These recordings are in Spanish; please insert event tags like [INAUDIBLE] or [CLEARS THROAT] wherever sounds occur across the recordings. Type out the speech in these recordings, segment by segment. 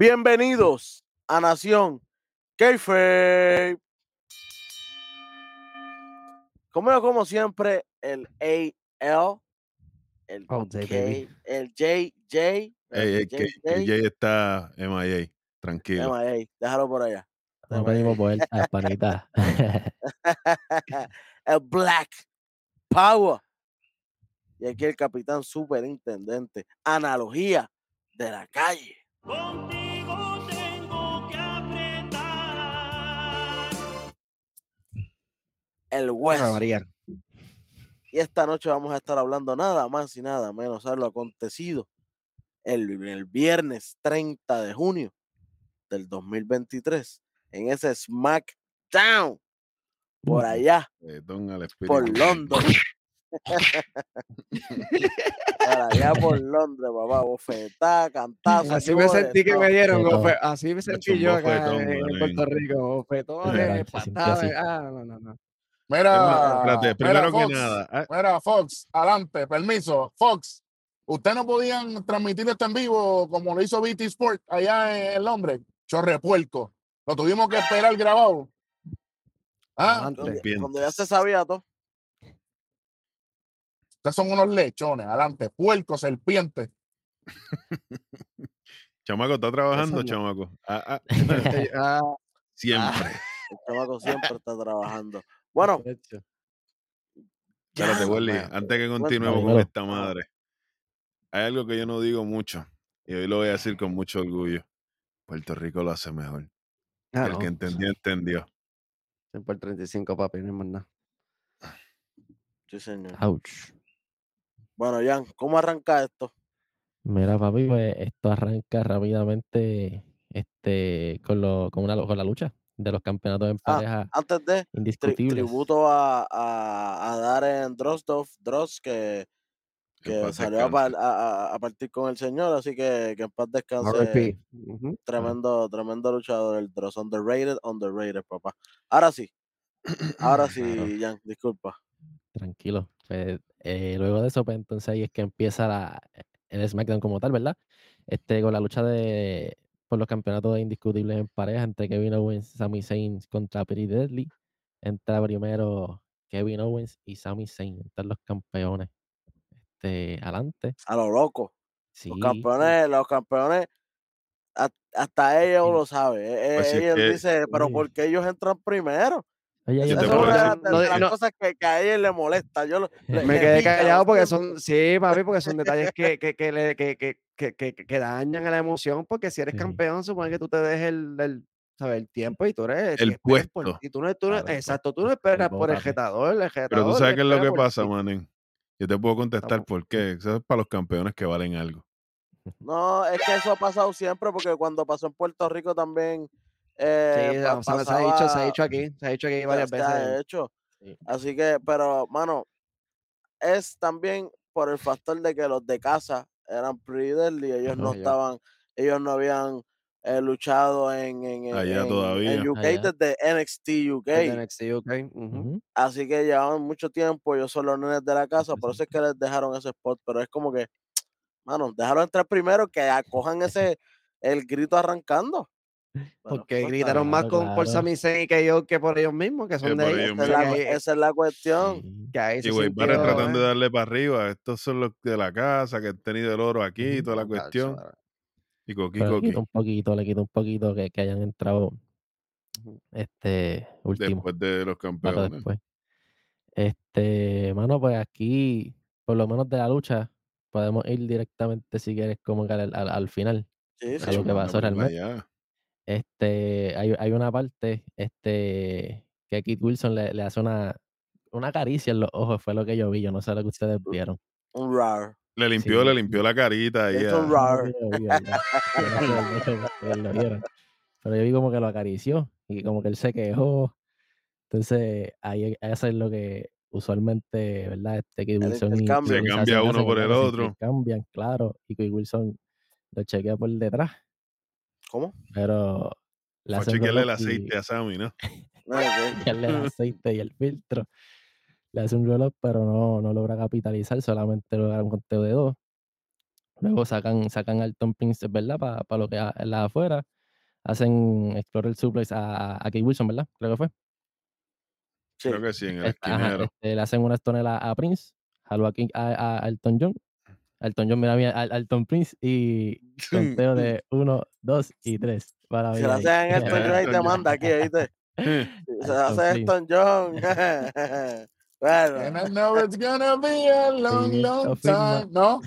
Bienvenidos a Nación Keife. Como como siempre, el AL, el Oh, K, baby. el JJ, Ey, el Jay está MIA, tranquilo. MIA, déjalo por allá. No pedimos vueltas, panita. [LAUGHS] el Black Power. Y aquí el capitán superintendente. Analogía de la calle. Contigo El Para West. variar. Y esta noche vamos a estar hablando nada más y nada menos de lo acontecido el, el viernes 30 de junio del 2023 en ese SmackDown por allá, Eh, por London. [LAUGHS] por allá por Londres, papá, bofetá, cantazo. Así me sentí que me dieron, así me sentí yo acá bofetón, en. Puerto Rico, bofetones, patadas, ah, no, no, no. Mira, espérate, mira, primero que Fox, nada, ah, mira, Fox, adelante, permiso. Fox, ¿ustedes no podían transmitir esto en vivo como lo hizo BT Sport allá en, Londres? Chorrepuerco. Lo tuvimos que esperar grabado. Ah. Cuando, ya se sabía todo. ustedes son unos lechones, adelante, puerco, serpiente. [LAUGHS] chamaco, ¿está trabajando, chamaco? Ah, ah, [LAUGHS] ah, siempre. El chamaco siempre está trabajando. Bueno. Espérate, Wally, man. antes que continuemos con esta madre, hay algo que yo no digo mucho, y hoy lo voy a decir con mucho orgullo. Puerto Rico lo hace mejor. Ah, El no, que entendió, entendió. siempre el 35, papi, no hay más nada. sí, señor. Ouch. Bueno, Jan, ¿cómo arranca esto? Mira, papi, pues esto arranca rápidamente este, con, lo, con, una, con la lucha de los campeonatos en Ah, pareja Antes de, tri- indiscutibles. tributo a, a, a Darren Drozdov, Droz, que, Que salió a, a- a- partir con el señor, así que que en paz descanse. RIP. Ujú. Tremendo, tremendo luchador, el Droz. Underrated, underrated, papá. Ahora sí, ahora [CLEARS THROAT] sí, Claro. Jan, disculpa. Tranquilo. Pues, eh, luego de eso, pues entonces ahí es que empieza la, el SmackDown como tal, ¿verdad? Este, con la lucha de por los campeonatos indiscutibles en pareja entre Kevin Owens, Sami Zayn contra Pretty Deadly. Entra primero Kevin Owens y Sami Zayn, entran los campeones. Este, adelante. A lo loco. Sí, Los sí. campeones, los campeones, hasta ellos Sí. lo sabe. e- Pues e- ellos que- pero. ¿por qué ellos entran primero? Oye, Yo te puedo decir- las, de no, las no. cosas que, que a ellos les molesta. Yo lo- le- Me le quedé pica, callado porque son, sí, papi, porque son detalles [LAUGHS] que, que, que, le- que, que, que, que, que dañan a la emoción, porque si eres Sí. campeón, supone que tú te dejes el, el, ¿sabes? el tiempo y tú eres El por puesto. ti. Tú no, tú no- Claro, el exacto, tú puesto, no el esperas por el retador, el retador. Pero tú sabes qué es lo espera que por pasa, ti. manín. Yo te puedo contestar Estamos- por qué. Eso es para los campeones que valen algo. [LAUGHS] No, es que eso ha pasado siempre, porque cuando pasó en Puerto Rico también. Eh, Sí, pa- se, ha dicho, se ha dicho aquí, se ha dicho aquí varias veces. ha hecho. Sí. Así que, pero, mano, es también por el factor de que los de casa eran pretty deadly, ellos no estaban, ellos no habían eh, luchado en, en, en- Allá en- todavía. en UK Allá. desde NXT UK. Desde NXT UK. Así que llevaban mucho tiempo, ellos son los nenes de la casa, por eso es que les dejaron ese spot, pero es como que, mano, déjalo entrar primero, que acojan [LAUGHS] ese, el grito arrancando. Porque pues, gritaron más con por claro. Sami Zayn que yo que por ellos mismos, que son de ellos Esa es la, la cuestión. Sí. que ahí Y güey, tratando de eh, darle para arriba. Estos son los de la casa que han tenido el oro aquí y toda la cuestión. Y coqui, le quito un poquito, le quito un poquito que, que hayan entrado este último. Después de los campeones. después. Este, mano, pues aquí, por lo menos de la lucha, podemos ir directamente, si quieres, como que al, al- al final. Sí, a sí. lo que pasó realmente. allá. Este, hay, hay una parte, este, que Kit Wilson le, le hace una, una caricia en los ojos, fue lo que yo vi, yo no sé lo que ustedes vieron. Un rar. Le limpió, Sí. le limpió la carita. Es un rar. [LAUGHS] Pero yo vi como que lo acarició y como que él se quejó. Entonces, ahí eso es lo que usualmente, ¿verdad? Este Kid El Wilson y. Se cambia uno por el otro. intercambian, claro. Y Kid Wilson lo chequea por detrás, ¿Cómo? pero le Fue a hacen chequearle el y- aceite a Sammy, ¿no? No, ok. [LAUGHS] echarle el aceite y el filtro. Le hace un roll-up, pero no, no logra capitalizar, solamente logra un conteo de dos. Luego sacan, sacan al Tom Prince, ¿verdad? Para lo que es la afuera. Hacen Explorer Suplex a, a Kate Wilson, ¿verdad? Creo que fue. Sí. Creo que sí, en el ajá, esquinero. este, le hacen una stonela a Prince, jaló a, King- a, a Elton John. Elton John, mira, mira, al Elton Prince y conteo [LAUGHS] de uno, dos y tres. Para Si mí lo ahí. hacen Elton John, ahí te manda aquí, ¿viste? [LAUGHS] Se Elton hace Prince. Elton John. [LAUGHS] And bueno, I know it's gonna be a long, Sí, long time. ¿No?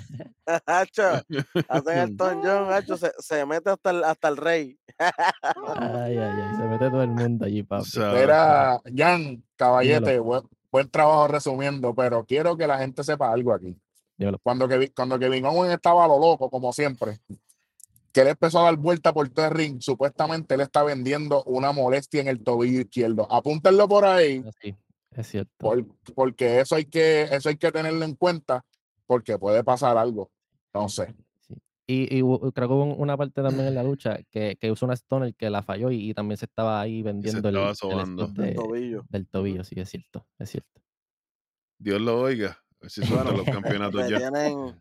Hacho, hacen Elton John, Hacho, se, se mete hasta el, hasta el rey. Ay, ay, ay. Se mete todo el mundo allí, papi. ¿sabes? Mira, Jan, caballete, buen, buen trabajo resumiendo, pero quiero que la gente sepa algo aquí. Dímelo. Cuando Kevin, cuando Kevin Owens estaba a lo loco, como siempre, que él empezó a dar vuelta por todo el ring, supuestamente él está vendiendo una molestia en el tobillo izquierdo. Apúntenlo por ahí, Así, es cierto. por- porque eso hay, que, eso hay que tenerlo en cuenta, porque puede pasar algo. No sé. Y, creo que hubo un- una parte también en la lucha que, que usó una Stoner que la falló y, y también se estaba ahí vendiendo el, estaba el spot Del de- tobillo. del tobillo, sí, es cierto, es cierto. Dios lo oiga. A ver si suelta los campeonatos Que ya. tienen,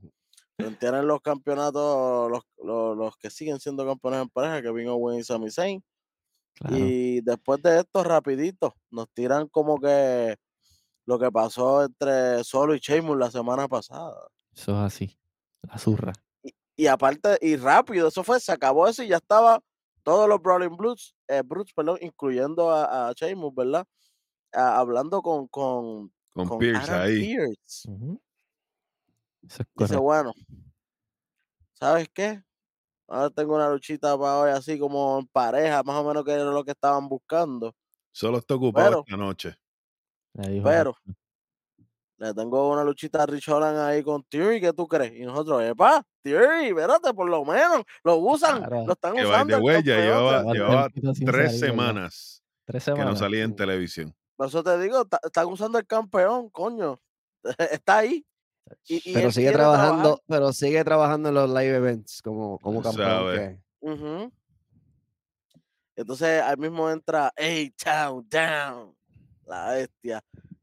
tienen los campeonatos, los, los, los que siguen siendo campeones en pareja, Kevin Owens y Sami Zayn. Claro. Y después de esto, rapidito, nos tiran como que lo que pasó entre Solo y Sheamus la semana pasada. Eso es así. La zurra. Y aparte, y rápido, eso fue, se acabó eso y ya estaba todos los Brawling Brutes, eh, Brutes, perdón, incluyendo a, a Sheamus, ¿verdad? Ah, hablando con, con, Con, con Pierce Adam ahí. Eso es Dice, bueno, ¿sabes qué? Ahora tengo una luchita para hoy así como en pareja, más o menos que era lo que estaban buscando. Solo está ocupado Pero- esta noche. Pero le tengo una luchita a Rich Holland ahí con Theory, ¿qué tú crees? Y nosotros, epa, Theory, espérate, por lo menos, lo usan, Claro. lo están Que usando. ya campeón, llevaba, llevaba tres semanas Tres que no semanas. salía en televisión. Por eso te digo, están usando el campeón, coño. [LAUGHS] Está ahí. Y, y Pero sigue trabajando, trabajar. pero sigue trabajando en los live events como, como campeón. Entonces ahí mismo entra A-Town Down, la bestia,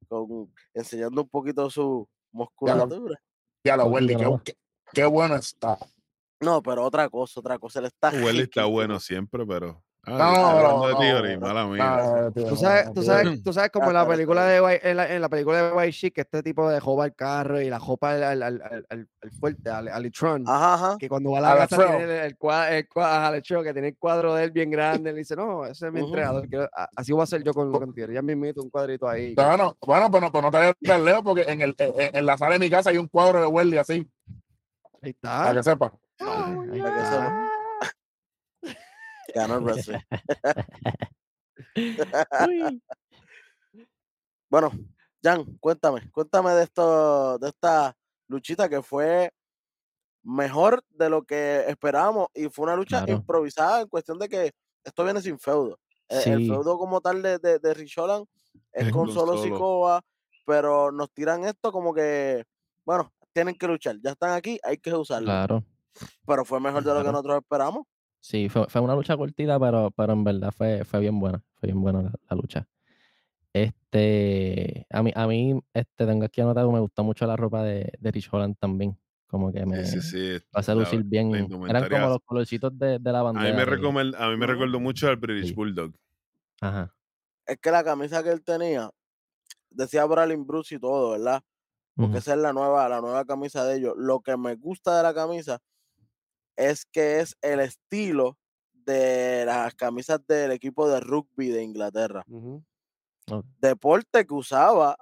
con, enseñando un poquito su musculatura. Ya lo Wendy, qué, qué- bueno está. No, pero otra cosa, otra cosa, él está Welly está bueno siempre, pero. No, no, de no, no, mala mía. Tú no, sabes, no, tú sabes, tú sabes como en la película de White- en la, en la película de White Chick, este tipo de joba el carro y la jopa al, al, al, al- al- al fuerte, al, al Litron, Ajá, ajá. que cuando va a la casa Tron. tiene el, el, cua- el cua- ajá, el show, que tiene el cuadro de él bien grande, él dice, no, ese es mi Ujú. entrenador, así voy a hacer yo con, con Thierry, ya me invito un cuadrito ahí. que- Bueno, bueno, pero, pero no te tan lejos porque en, el, en, en la sala de mi casa hay un cuadro de Wendy así, Ahí para está. que sepa. para que sepa. Ganó el wrestling. [LAUGHS] [LAUGHS] Bueno, Jan, cuéntame, cuéntame de esto, de esta luchita que fue mejor de lo que esperábamos y fue una lucha Claro. improvisada en cuestión de que esto viene sin feudo. Eh, El feudo como tal de, de, de Rich Holland es Es con solo. Sikoa, pero nos tiran esto como que, bueno, tienen que luchar, ya están aquí, hay que usarlo. Claro. Pero fue mejor de lo que nosotros esperamos. Sí, fue, fue una lucha cortita, pero, pero en verdad fue, fue bien buena. Fue bien buena la, la lucha. Este, a mí, a mí este, tengo aquí anotado, me gustó mucho la ropa de, de Rich Holland también. Como que me Sí, sí, sí. hace la- lucir bien. Eran como los colorcitos de, de la A bandera. mí me, de- recomend- a mí me recordó mucho al British Sí. Bulldog. Ajá. Es que la camisa que él tenía decía Bralin Bruce y todo, ¿verdad? porque esa es la nueva, la nueva camisa de ellos. Lo que me gusta de la camisa es que es el estilo de las camisas del equipo de rugby de Inglaterra. Deporte que usaba,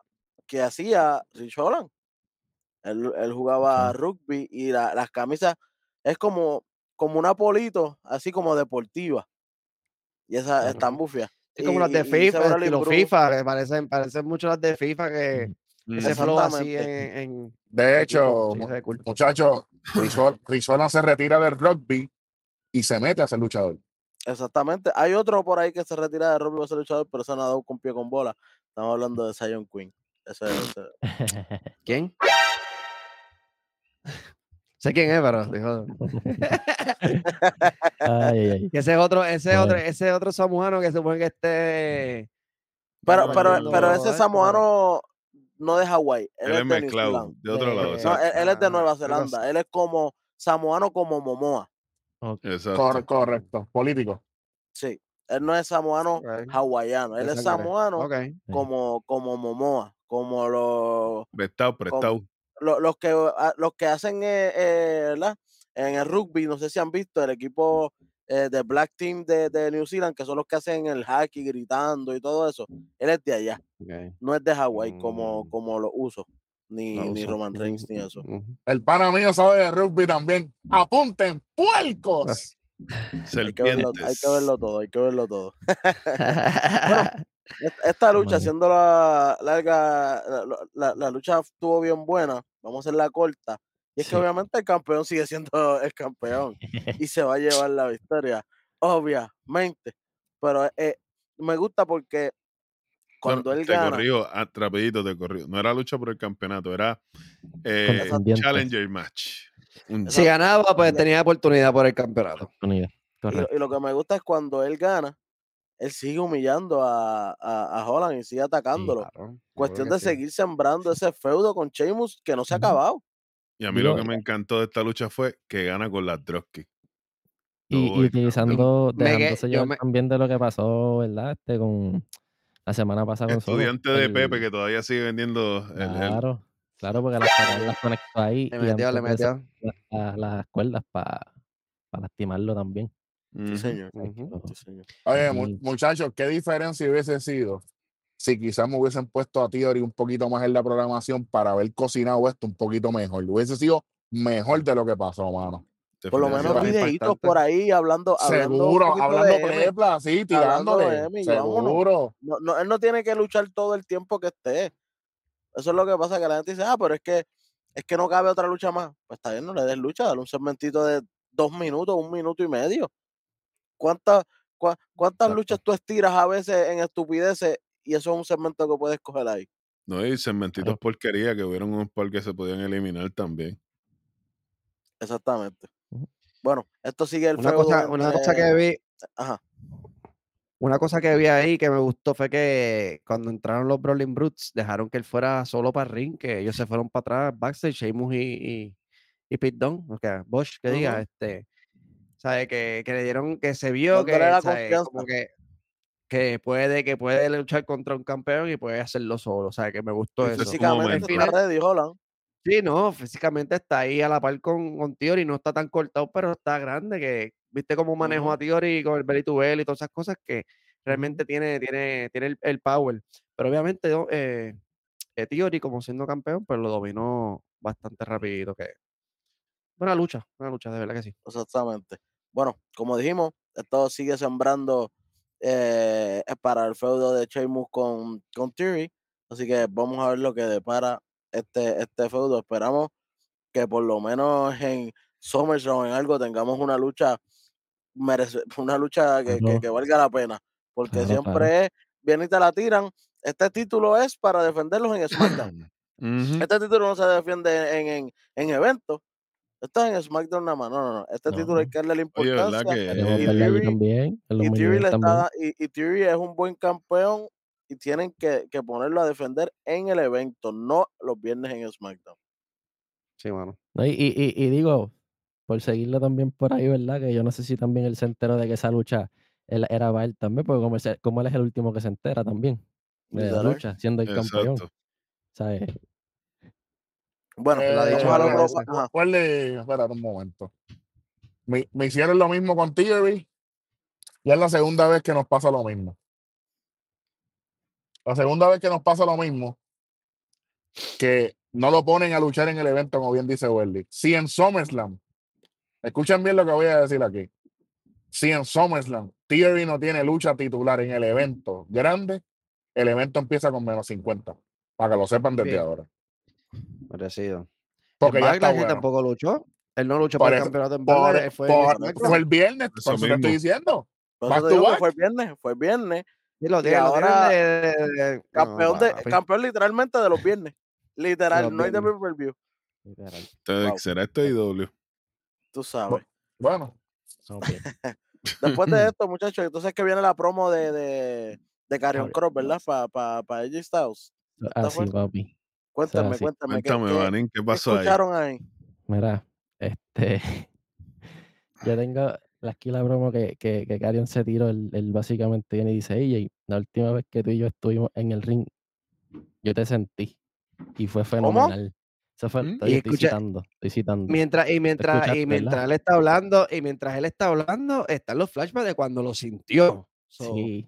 que hacía Rich Holland. Él, él jugaba rugby y la- las camisas es como, como una polito, así como deportiva. Y esas Claro. están bufias. Sí, como Y- las de FIFA, Bralin estilo Bruce, FIFA, que parecen, parecen mucho las de FIFA que. Ese flow así en, De hecho, sí, muchachos, Rizola se retira del rugby y se mete a ser luchador. Exactamente. Hay otro por ahí que se retira de rugby para ser luchador, pero se ha dado con pie con bola. Estamos hablando de Zion Queen. Ese, ese- [LAUGHS] ¿Quién? [LAUGHS] sé quién es, pero [LAUGHS] dijo- Ay, ay, ay. que ese es otro, ese otro, ese es otro samuano que se supone que esté Pero, pero, pero ese samoano no de Hawái. Él, Él es de New mezclado, de otro lado. No, exacto. él, él es de Ah, Nueva. Zelanda. Él es como samoano como Momoa. Ok. Exacto. Cor- correcto. Político. Sí, él no es samoano hawaiano, él es samoano como, como Momoa, como los, Prestado, prestado. lo- los, que, ah, los que hacen eh, eh, ¿verdad? en el rugby, no sé si han visto el equipo eh, de Black Team de, de New Zealand, que son los que hacen el hockey gritando y todo eso. Él es de allá, no es de Hawái como, Mm. como los usos, ni, Lo ni uso. Roman Reigns, ni eso. El pana mío sabe de rugby también. Apunten, puercos. [LAUGHS] Hay que, verlo, hay que verlo todo, hay que verlo todo. [LAUGHS] [LAUGHS] Est- Esta lucha, Bueno. siendo la larga, la, la- la- la lucha estuvo bien buena, vamos a hacerla corta. Y es que obviamente el campeón sigue siendo el campeón y se va a llevar la victoria, obviamente. Pero eh, me gusta porque Bueno, cuando él te gana, corrijo, ah, rapidito te corrijo. No era lucha por el campeonato, era eh. Challenger Match. Un- Si ganaba, pues tenía oportunidad por el campeonato. Y lo, Correcto. y lo que me gusta es cuando él gana, él sigue humillando a, a, a Holland y sigue atacándolo. Claro, Cuestión de sí. seguir sembrando ese feudo con Sheamus que no se ha acabado. Y a mí lo que me encantó de esta lucha fue que gana con las dropkick. Y, y utilizando, dejándose yo llevar me- también de lo que pasó, ¿verdad? Este con la semana pasada con. Estudiante de Pepe que todavía sigue vendiendo el- el- Claro, claro, porque las, las conectó ahí Le y metió, le metió. las, las cuerdas para lastimarlo también. Sí, señor. Sí, señor. Oye, Sí. muchachos, ¿qué diferencia hubiese sido si quizás me hubiesen puesto a Theory un poquito más en la programación para haber cocinado esto un poquito mejor? Hubiese sido mejor de lo que pasó, mano. Por lo menos videitos por ahí hablando, hablando Seguro, hablando plepla, sí, tirándole. M. Seguro. No, no, él no tiene que luchar todo el tiempo que esté. Eso es lo que pasa, que la gente dice, ah, pero es que es que no cabe otra lucha más. Pues está bien, no le des lucha, dale un segmentito de dos minutos, un minuto y medio. ¿Cuántas, cua- cuántas Exacto. luchas tú estiras a veces en estupideces y eso es un segmento que puedes coger ahí? No, y segmentitos Claro. porquería que hubieron un par que se podían eliminar también. Exactamente. Bueno, esto sigue el Una feudo cosa, una cosa entre- que vi, Ajá. una cosa que vi ahí que me gustó fue que cuando entraron los Brawling Brutes, dejaron que él fuera solo para el ring, que ellos se fueron para atrás, backstage, Sheamus y, y, y Pete Dunne, o sea, Bosch, que diga, este, ¿sabe? Que, que le dieron, que se vio Dándole ¿sabe? confianza. como que, que puede, que puede luchar contra un campeón y puede hacerlo solo, o sea, que me gustó eso. Físicamente está ready, Holland. Sí, no, físicamente está ahí a la par con, con Theory, no está tan cortado, pero está grande, que viste cómo manejó a Theory con el belly to belly y todas esas cosas que realmente tiene, tiene, tiene el, el power. Pero obviamente ¿no? eh, eh, Theory, como siendo campeón, pues lo dominó bastante rapidito. Que... Buena lucha, buena lucha, de verdad que sí. Exactamente. Bueno, como dijimos, esto sigue sembrando eh, para el feudo de Sheamus con, con Theory. Así que vamos a ver lo que depara este, este feudo. Esperamos que por lo menos en SummerSlam en algo tengamos una lucha merece, [LAUGHS] una lucha que, que- valga la pena. Porque Claro, siempre claro. es, vienen y te la tiran. Este título es para defenderlos en [CLEARS THROAT] SmackDown. Este título no se defiende en, en, en eventos. Esto es en SmackDown nada más. No, no, no. Este No. título hay que darle la Oye, ¿verdad importancia. que Queremos y Theory- también, y Theory, event le también. está, y, y Theory es un buen campeón y tienen que, que ponerlo a defender en el evento, no los viernes en SmackDown. Sí, bueno. No, y, y, y- digo, por seguirlo también por ahí, ¿verdad? Que yo no sé si también él se enteró de que esa lucha él- era para él también, porque como él, como él es el último que se entera también de la lucha, siendo el campeón, Exacto. ¿sabes? Bueno, Eh, lo ha dicho a lo varias pro- veces. ajá. ¿Cuál de- Espérate un momento. Me, me hicieron lo mismo con Theory. Ya es la segunda vez que nos pasa lo mismo. La segunda vez que nos pasa lo mismo, que no lo ponen a luchar en el evento, como bien dice Welly. Si en SummerSlam, escuchen bien lo que voy a decir aquí. Si en SummerSlam Theory no tiene lucha titular en el evento grande, el evento empieza con menos 50. Para que lo sepan desde Bien. ahora. Merecido. Porque ya está bueno. tampoco luchó. Él no luchó Por por el campeonato en Por- fue por- fue el viernes, Eso por eso te estoy diciendo. Fue el viernes, fue el viernes. Lo y lo tienen ahora de, de- de- Campeón, no, de, papi. campeón literalmente de los viernes. Literal, los no hay de viernes. pay-per-view. Literal. Entonces, Wow. ¿Será este IW? Tú sabes. Bueno. [LAUGHS] Después de [LAUGHS] esto, muchachos, entonces que viene la promo de, de, de Karrion Cross, ¿verdad? Para pa, pa AJ Styles. ¿Esta Así, fue? papi. Cuéntame, así. cuéntame. ¿qué- Cuéntame, qué- Vanín, ¿qué qué pasó ahí? escucharon ahí? Mira, Este, [LAUGHS] yo tengo aquí la broma que, que, que Carion se tiró, él, él básicamente viene y dice, AJ, la última vez que tú y yo estuvimos en el ring, yo te sentí y fue fenomenal. Eso fue, ¿Mm? estoy, Y estoy escucha, citando, estoy citando. Mientras, y mientras, y mientras él está hablando, y mientras él está hablando, están los flashbacks de cuando lo sintió. So, Sí,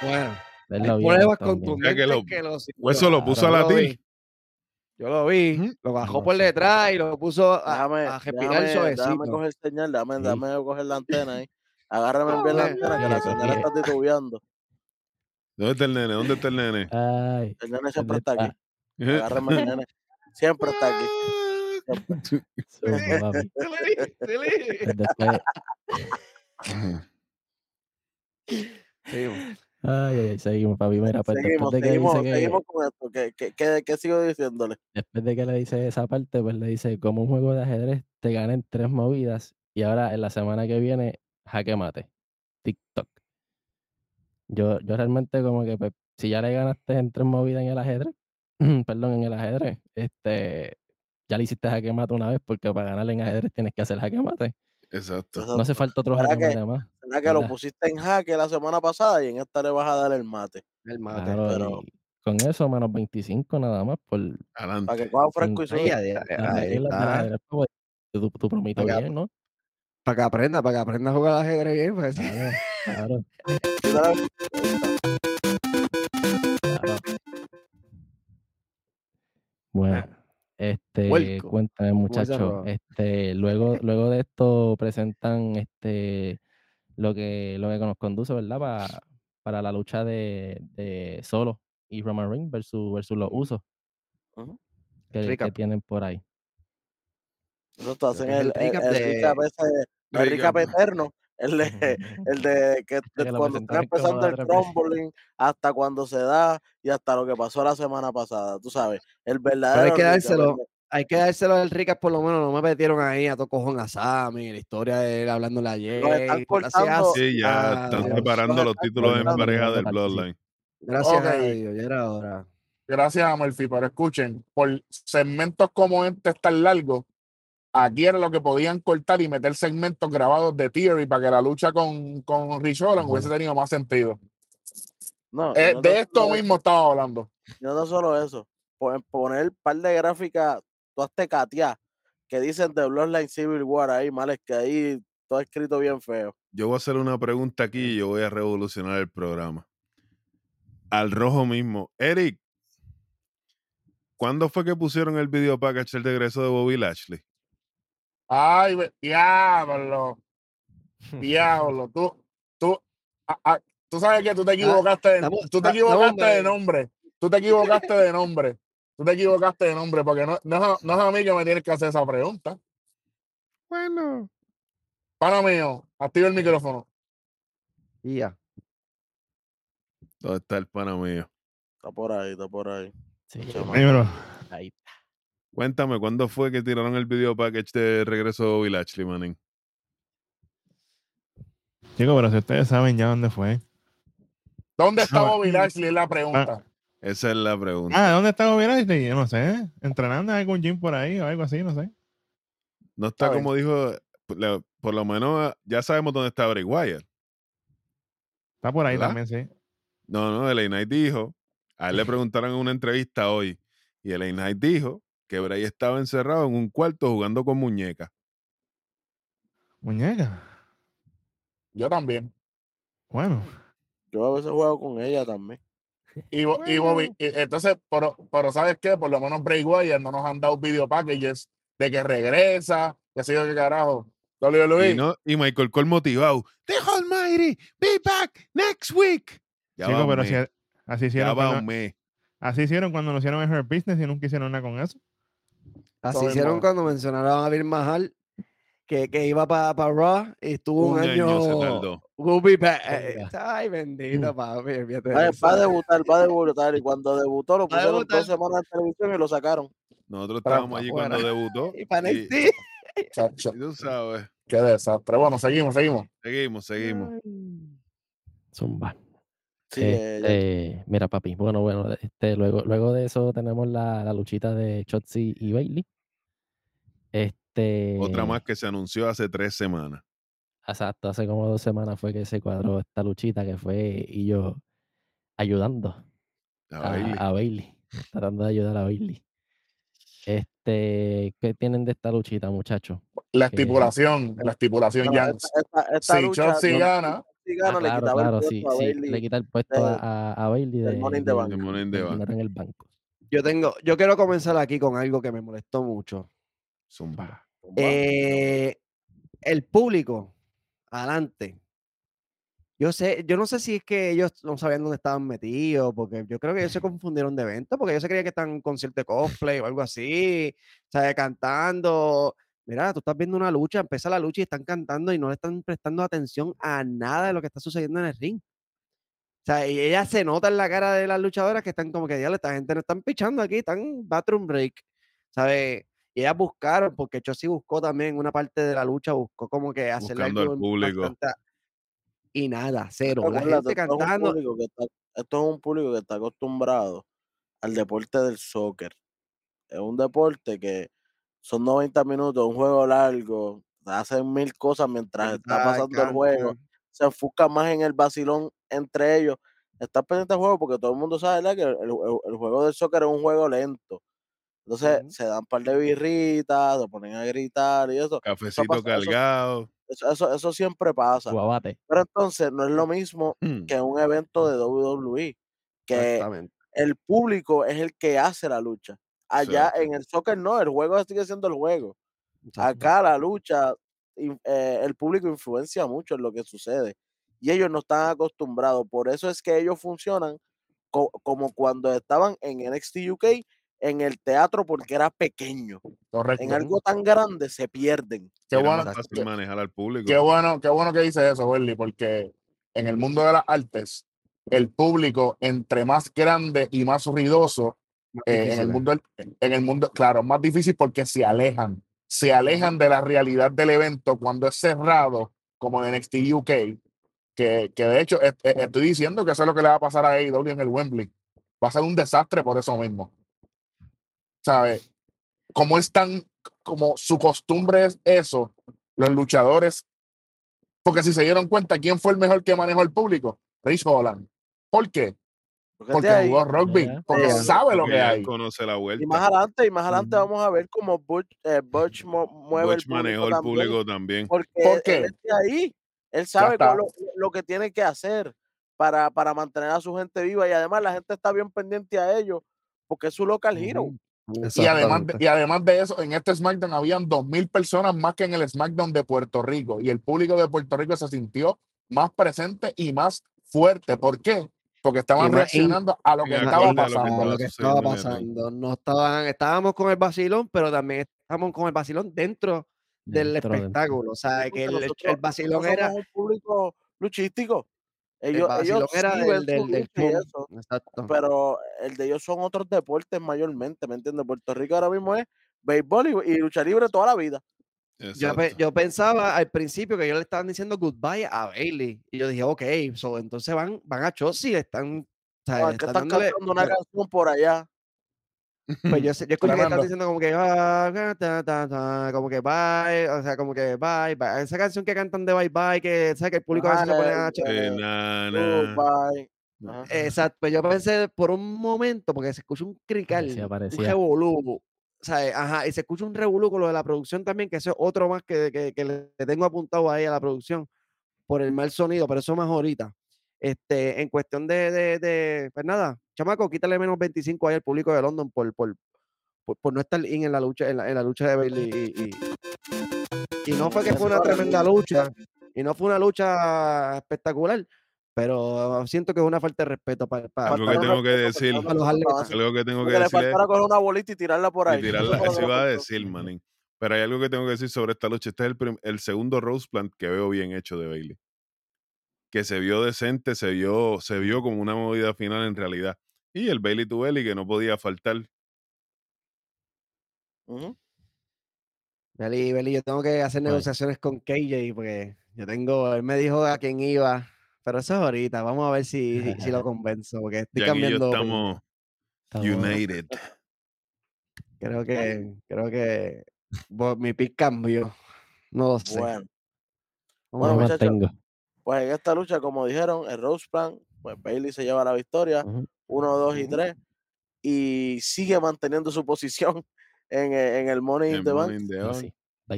Bueno, hay pruebas contundentes que lo- que lo sintió. O eso lo puso a Yo lo latir. Yo lo vi, Ujú. lo bajó No por detrás y lo puso a, Déjame, a respirar déjame, déjame suavecito. coger señal, déjame, Sí. déjame coger la antena ahí. [LAUGHS] Agárrame bien la antena, que la señal está titubeando. ¿Dónde está el nene? ¿Dónde está el nene? Ay, El nene siempre ¿dónde está aquí. Agárrame el nene. Siempre está aquí. [LAUGHS] Siempre. [LAUGHS] Zumba, ay, ay, ay, seguimos, papi. Mira, pues Seguimos, después de que seguimos, dice que, seguimos con esto. ¿Qué, qué, qué, qué sigo diciéndole? después de que le dice esa parte, pues le dice, como un juego de ajedrez, te gané en tres movidas y ahora en la semana que viene, jaque mate, TikTok. Yo, yo realmente como que, pues, si ya le ganaste en tres movidas en el ajedrez, [CLEARS THROAT] perdón, en el ajedrez, este, ya le hiciste jaque mate una vez, porque para ganar en ajedrez tienes que hacer jaque mate. Exacto. No hace falta otro ¿Verdad jaque que- mate más. ¿Verdad que lo pusiste en jaque la semana pasada y en esta le vas a dar el mate? El mate. Claro, pero- con eso menos 25 nada más por Para Adelante. que coja fresco y tu promito Acá, bien, ¿no? Para que aprenda, para que aprenda a jugar al ajedrez bien. Pues. Claro, claro, Tú claro. [LAUGHS] Bueno, este, Puerco, cuéntame muchachos, este, luego, luego de esto presentan este lo que, lo que nos conduce, ¿verdad? Para, para la lucha de, de Solo y Roman Reigns versus, versus los usos que, que tienen por ahí. Nosotros hacen el, el el, recap el de- recap ese, el recap Recap. eterno. El de, [LAUGHS] el de que de cuando está empezando el crumbling hasta cuando se da y hasta lo que pasó la semana pasada. Tú sabes, el Pero hay verdadero que dárselo, hay que dárselo al Ricas por lo menos. No me metieron ahí a todo cojón a Sammy, la historia de él hablándole ayer. Están cortando. Sí, ya están Dios. separando Los títulos en pareja del. Bloodline. Gracias a Ok. Dios, ya era hora. Gracias a Murphy, pero escuchen, por segmentos como este tan largos, aquí era lo que podían cortar y meter segmentos grabados de Theory para que la lucha con, con Rich Holland hubiese tenido más sentido. No, Eh, no de esto mismo estaba hablando. no tan solo eso. po- Poner un par de gráficas, todas tecateadas, que dicen de Bloodline Civil War ahí, males que ahí todo escrito bien feo. Yo voy a hacer una pregunta aquí y yo voy a revolucionar el programa. Al rojo mismo. Eric, ¿cuándo fue que pusieron el video package el regreso de Bobby Lashley? Ay, diablo, [LAUGHS] diablo. Tú, tú, ah, ah, tú sabes que tú te equivocaste, de, tú te ah, equivocaste de nombre. Tú te equivocaste de nombre. Tú te equivocaste de nombre porque no, no, es a- no es a mí que me tienes que hacer esa pregunta. Bueno. Pana mío, activa el micrófono. Y ya. ¿Dónde está el pana mío? Está por ahí, está por ahí. Sí. Dímelo. ahí. Cuéntame, ¿cuándo fue que tiraron el video package de regreso de Bobby Lashley, manín? Chicos, pero si ustedes saben ya dónde fue. ¿Dónde está Ah, Bobby Lashley? Es la pregunta. Esa es la pregunta. Ah, ¿dónde está Bobby Lashley? Yo no sé. Entrenando en algún gym por ahí o algo así, no sé. No está como dijo, por lo- menos ya sabemos dónde está Bray Wyatt. Está por ahí ¿Verdad? también, sí. No, no, LA Knight dijo, a él le [LAUGHS] preguntaron en una entrevista hoy, y LA Knight dijo que Bray estaba encerrado en un cuarto jugando con muñecas. Muñeca. Yo también. Bueno. Yo a veces juego con ella también. Y, Bo- y Bobby, y- entonces, pero, pero ¿sabes qué? Por lo menos Bray Wyatt no nos han dado video packages de que regresa, que sé yo qué carajo. WWE. Y, no, y Michael Cole motivado, The Almighty, be back next week. Ya un pero si así ya hicieron, va cuando, un mes. así hicieron cuando lo hicieron en Her Business y nunca hicieron nada con eso. Así Todo hicieron cuando mencionaron a Bill Mahal, que, que iba para Raw y estuvo un, Un año se año. tardó. We'll be back. Eh. Ay, bendito, papi. olvídate de Va, a debutar, va a debutar. Y cuando debutó, lo pusieron dos semanas en televisión y lo sacaron. Nosotros estábamos allí fuera. cuando debutó. [LAUGHS] Y para y-. Chacho, y tú sabes, qué desastre. Bueno, seguimos, seguimos. seguimos, seguimos. Zumba. Sí, eh, Este, mira, papi. Bueno, bueno, este, luego, luego de eso tenemos la, la luchita de Shotzi y Bailey. Este, Otra más que se anunció hace tres semanas. Exacto, hace como dos semanas fue que se cuadró esta luchita que fue y yo ayudando A a, Bailey. a Bailey, tratando de ayudar a Bailey. Este, ¿qué tienen de esta luchita, muchachos? La que- estipulación, la estipulación ya. esta, esta, esta Si lucha, Chelsea gana, gana, Ah, le claro, claro, el sí, puesto a sí, Bailey. le quita el puesto de- a, Bailey de, Money de- Bank. De Bank. en el banco. Yo tengo, yo quiero comenzar aquí con algo que me molestó mucho. Zumba. Eh, el público, adelante. Yo sé, yo no sé si es que ellos no sabían dónde estaban metidos, porque yo creo que ellos se [LAUGHS] confundieron de evento, porque ellos se creían que estaban en un concierto de cosplay o algo así, ¿sabes? Cantando. Mira, tú estás viendo una lucha, empieza la lucha y están cantando y no le están prestando atención a nada de lo que está sucediendo en el ring. O sea, y ella se nota en la cara de las luchadoras que están como que, diablo, esta gente no están pichando aquí, están bathroom break, ¿sabes? Y ellas buscaron, porque Chossi buscó también una parte de la lucha, buscó como que hacerle Buscando al algo público. bastante Y nada, cero. La Acuérdate, gente esto es un público que está- esto es un público que está acostumbrado al deporte del soccer. Es un deporte que son 90 minutos, un juego largo, hacen mil cosas mientras está pasando el juego. Se enfoca más en el vacilón entre ellos. Está pendiente del juego porque todo el mundo sabe ¿verdad? que el, el- el juego del soccer es un juego lento. Entonces se dan un par de birritas, se ponen a gritar y eso. Cafecito pasa- cargado. Eso, eso, eso siempre pasa. Guabate. Pero entonces no es lo mismo Mm. que un evento de WWE, que el público es el que hace la lucha. Allá en el soccer no, el juego sigue siendo el juego. Acá la lucha, eh, el público influencia mucho en lo que sucede y ellos no están acostumbrados. Por eso es que ellos funcionan co- como cuando estaban en NXT UK en el teatro porque era pequeño. correcto. En algo tan grande se pierden. Qué bueno, qué- manejar al público. Qué bueno, qué bueno que dice eso, Welly, porque en el mundo de las artes, el público, entre más grande y más ruidoso, Más eh, en el mundo, en el mundo, claro, más difícil porque se alejan, se alejan de la realidad del evento cuando es cerrado, como en NXT UK, que, que de hecho est- est- estoy diciendo que eso es lo que le va a pasar a AEW en el Wembley. Va a ser un desastre por eso mismo. ¿Sabes? Como es tan, como su costumbre es eso, los luchadores porque si se dieron cuenta, ¿quién fue el mejor que manejó el público? Rich Holland. ¿Por qué? Porque Porque jugó rugby, porque sabe lo Porque que hay. conoce la vuelta. Y más adelante, y más adelante vamos a ver cómo Butch, eh, Butch mueve Butch el público manejó el también, público también. Porque ¿Por él- qué? ahí. Él sabe lo, lo que tiene que hacer para, para mantener a su gente viva y además la gente está bien pendiente a ellos porque es su local hero. Y además, de, y además de eso, en este SmackDown habían 2.000 personas más que en el SmackDown de Puerto Rico. Y el público de Puerto Rico se sintió más presente y más fuerte. ¿Por qué? Porque estaban reaccionando a lo que estaba pasando. a lo que estaba pasando. No estaban, estábamos con el vacilón, pero también estábamos con el vacilón dentro del Dentro, dentro. espectáculo. O sea, que el, el vacilón era, un público luchístico. El Ellos, vacilón ellos era sí del, del, eso, pero el de ellos son otros deportes mayormente, ¿me entiendes? Puerto Rico ahora mismo es béisbol y, y lucha libre toda la vida. Yo, yo pensaba al principio que ellos le estaban diciendo goodbye a Bailey. Y yo dije, ok, so, entonces van, van a Chossi, le están, o sea, No, están están dándole. cantando una pero- canción por allá. Pues yo, [LAUGHS] yo escuché que Tremendo. diciendo como que, ah, ta, ta, ta, como que bye, o sea, como que bye, bye. Esa canción que cantan de bye bye, que sabes que el público a veces se pone a... Bye, Eh, eh, na. goodbye. Ajá. Exacto, pues yo pensé por un momento, porque se escucha un crical, Parecía, un revolú, o sea, ajá, y se escucha un revolú con lo de la producción también, que eso es otro más que, que, que le tengo apuntado ahí a la producción, por el mal sonido, pero eso más ahorita. Este, en cuestión de, de, de pues nada, chamaco, quítale menos 25 ahí al público de London por, por, por, por no estar in en la lucha, en la, en la lucha de Bailey y, y, y no fue que fue una tremenda lucha, y no fue una lucha espectacular, pero siento que es una falta de respeto para, para, Algo que tengo que decir, algo que tengo que le decir es faltara coger una bolita y tirarla por ahí. y tirarla. [LAUGHS] Eso iba a decir, manín. Pero hay algo que tengo que decir sobre esta lucha. Este es el, el segundo Rose Plant que veo bien hecho de Bailey. Que se vio decente, se vio, se vio como una movida final en realidad. Y el Bailey to Bailey que no podía faltar. Ujú. Beli, Beli, yo tengo que hacer negociaciones con KJ porque yo tengo, él me dijo a quién iba, pero eso es ahorita, vamos a ver si, si, si lo [LAUGHS] convenzo, porque estoy Jan y yo cambiando. estamos Estamos- united. Creo que, creo que bo- mi pick cambió. No lo sé. Bueno, Vamos bueno, muchachos. pues en esta lucha, como dijeron, el Rose Plan, pues Bailey se lleva la victoria, Ujú. 1, 2 y Ujú. 3, y sigue manteniendo su posición [LAUGHS] en, e- en el Money in the Bank.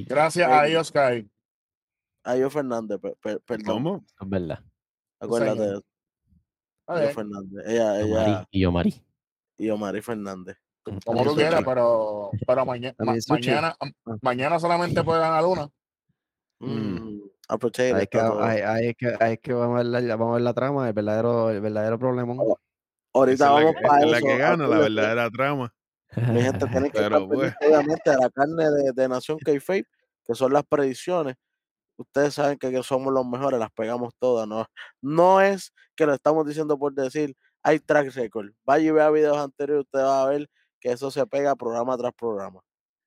Gracias a. Dios, Kai. A Io Fernández, pe- pe- perdón, ¿Cómo? Es verdad. acuérdate bien, Fernández, ella, ella, y Yomari. y Omari Fernández. Como tú quieras, pero, pero maña- ma- También sushi. mañana, Ah. mañana solamente puede ganar una. Mm. Mm, a Ahí es que, ahí es que, es que vamos, a ver la, vamos a ver la trama, el verdadero, el verdadero problema. Ahorita es la, vamos para es la eso. que gana, la verdadera trama. Mi gente tiene que estar Pero pues, obviamente, de la carne de, de Nación K-Fape, que son las predicciones. Ustedes saben que, somos los mejores, las pegamos todas. No, no es que lo estamos diciendo por decir, hay track record. Vaya y vea videos anteriores, usted va a ver que eso se pega programa tras programa.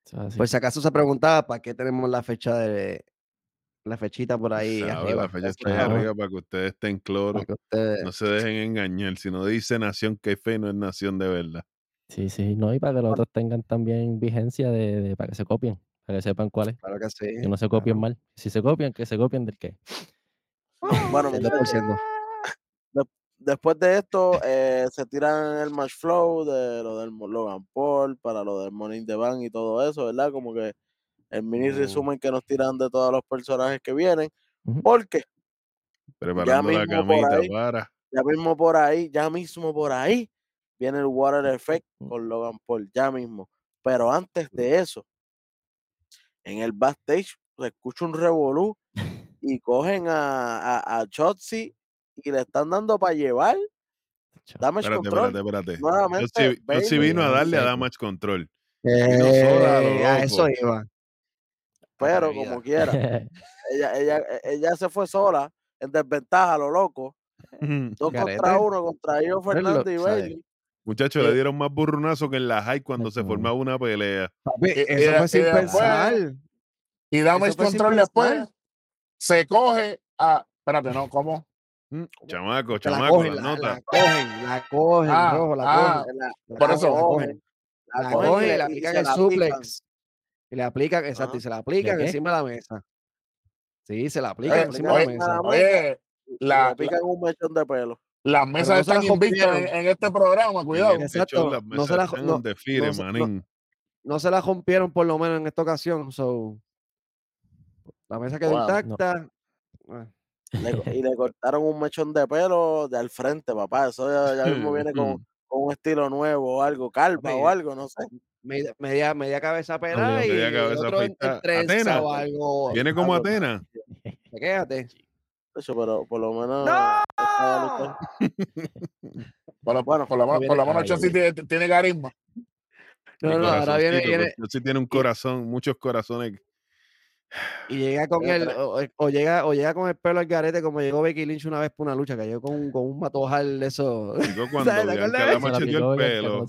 Eso es así. Por si acaso se preguntaba para qué tenemos la fecha de la fechita por ahí sabe, arriba. la fecha está ahí arriba para que ustedes estén cloro. Para que ustedes- No se dejen engañar. Si no dice nación que fe, no es nación de verdad. Sí, sí, no, y para que los otros tengan también vigencia de, de- para que se copien, para que sepan cuál es, Claro que sí. que no se copien claro. mal. Si se copian, que se copien del qué. Bueno, El muchachos, 2%. después de esto, eh, se tiran el match flow de lo del Logan Paul para lo del in the Bank y todo eso, ¿verdad? Como que el mini Mm. resumen que nos tiran de todos los personajes que vienen. Porque Preparando la mismo por camita ahí. para. ya mismo por ahí, ya mismo por ahí, viene el Water Effect con Logan Paul, ya mismo. Pero antes de eso, en el backstage se escucha un revolú [LAUGHS] y cogen a, a, a Chotzi y le están dando para llevar. Damage Espérate, control. espérate, espérate. Nuevamente, Yo sí, yo sí Bailey, vino a darle a. Damage Control. Eh, a eso iba. Pero como quiera, [LAUGHS] ella, ella, e- ella se fue sola, en desventaja, a lo loco. [LAUGHS] Dos Garete. contra uno, contra Io Fernández y. Bailey. Muchachos, Eh, le dieron más burrunazo que en la high cuando se formaba una pelea. Eso fue sin después- pensar. Y sin Control después se coge a. Espérate, no, ¿cómo? Mm, Chamaco, la chamaco, la, notas. la cogen, la cogen, Ah, rojo, la ah, cogen. La- la por eso. la cogen, cogen. la La cogen y cogen y aplican el la aplican. suplex. Y le aplican, exacto, y se la aplican encima de la mesa. Sí, se la aplican Eh, encima de la mesa. Oye, la- le pican un mechón de pelo. las mesas no se la están invictas en, rompieron. en este programa, cuidado. Exacto, las no mesas se la- están no- on the fire, no se- no- manín. No se la rompieron por lo menos en esta ocasión. So, la mesa quedó Wow, no. intacta. Ah, Le y [LAUGHS] le cortaron un mechón de pelo de al frente, papá. Eso ya, ya mismo [LAUGHS] viene con, con un estilo nuevo o algo, calva o algo, no sé. Media, media, media cabeza pelada y Media el cabeza otro en, afeitada. en trenza Atena. o algo. Viene como Atena. Quédate. Eso, pero por lo menos. ¡No! Bueno, menos- viene- por lo menos ay, Chelsea tiene, tiene carisma. No, no, ahora viene, viene sí tiene un corazón, muchos corazones. y llega con el, o, o llega, o llega con el pelo al garete como llegó Becky Lynch una vez por una lucha, llegó con, un- con un matojal de [LAUGHS] eso. Cuando la macheteó el pelo.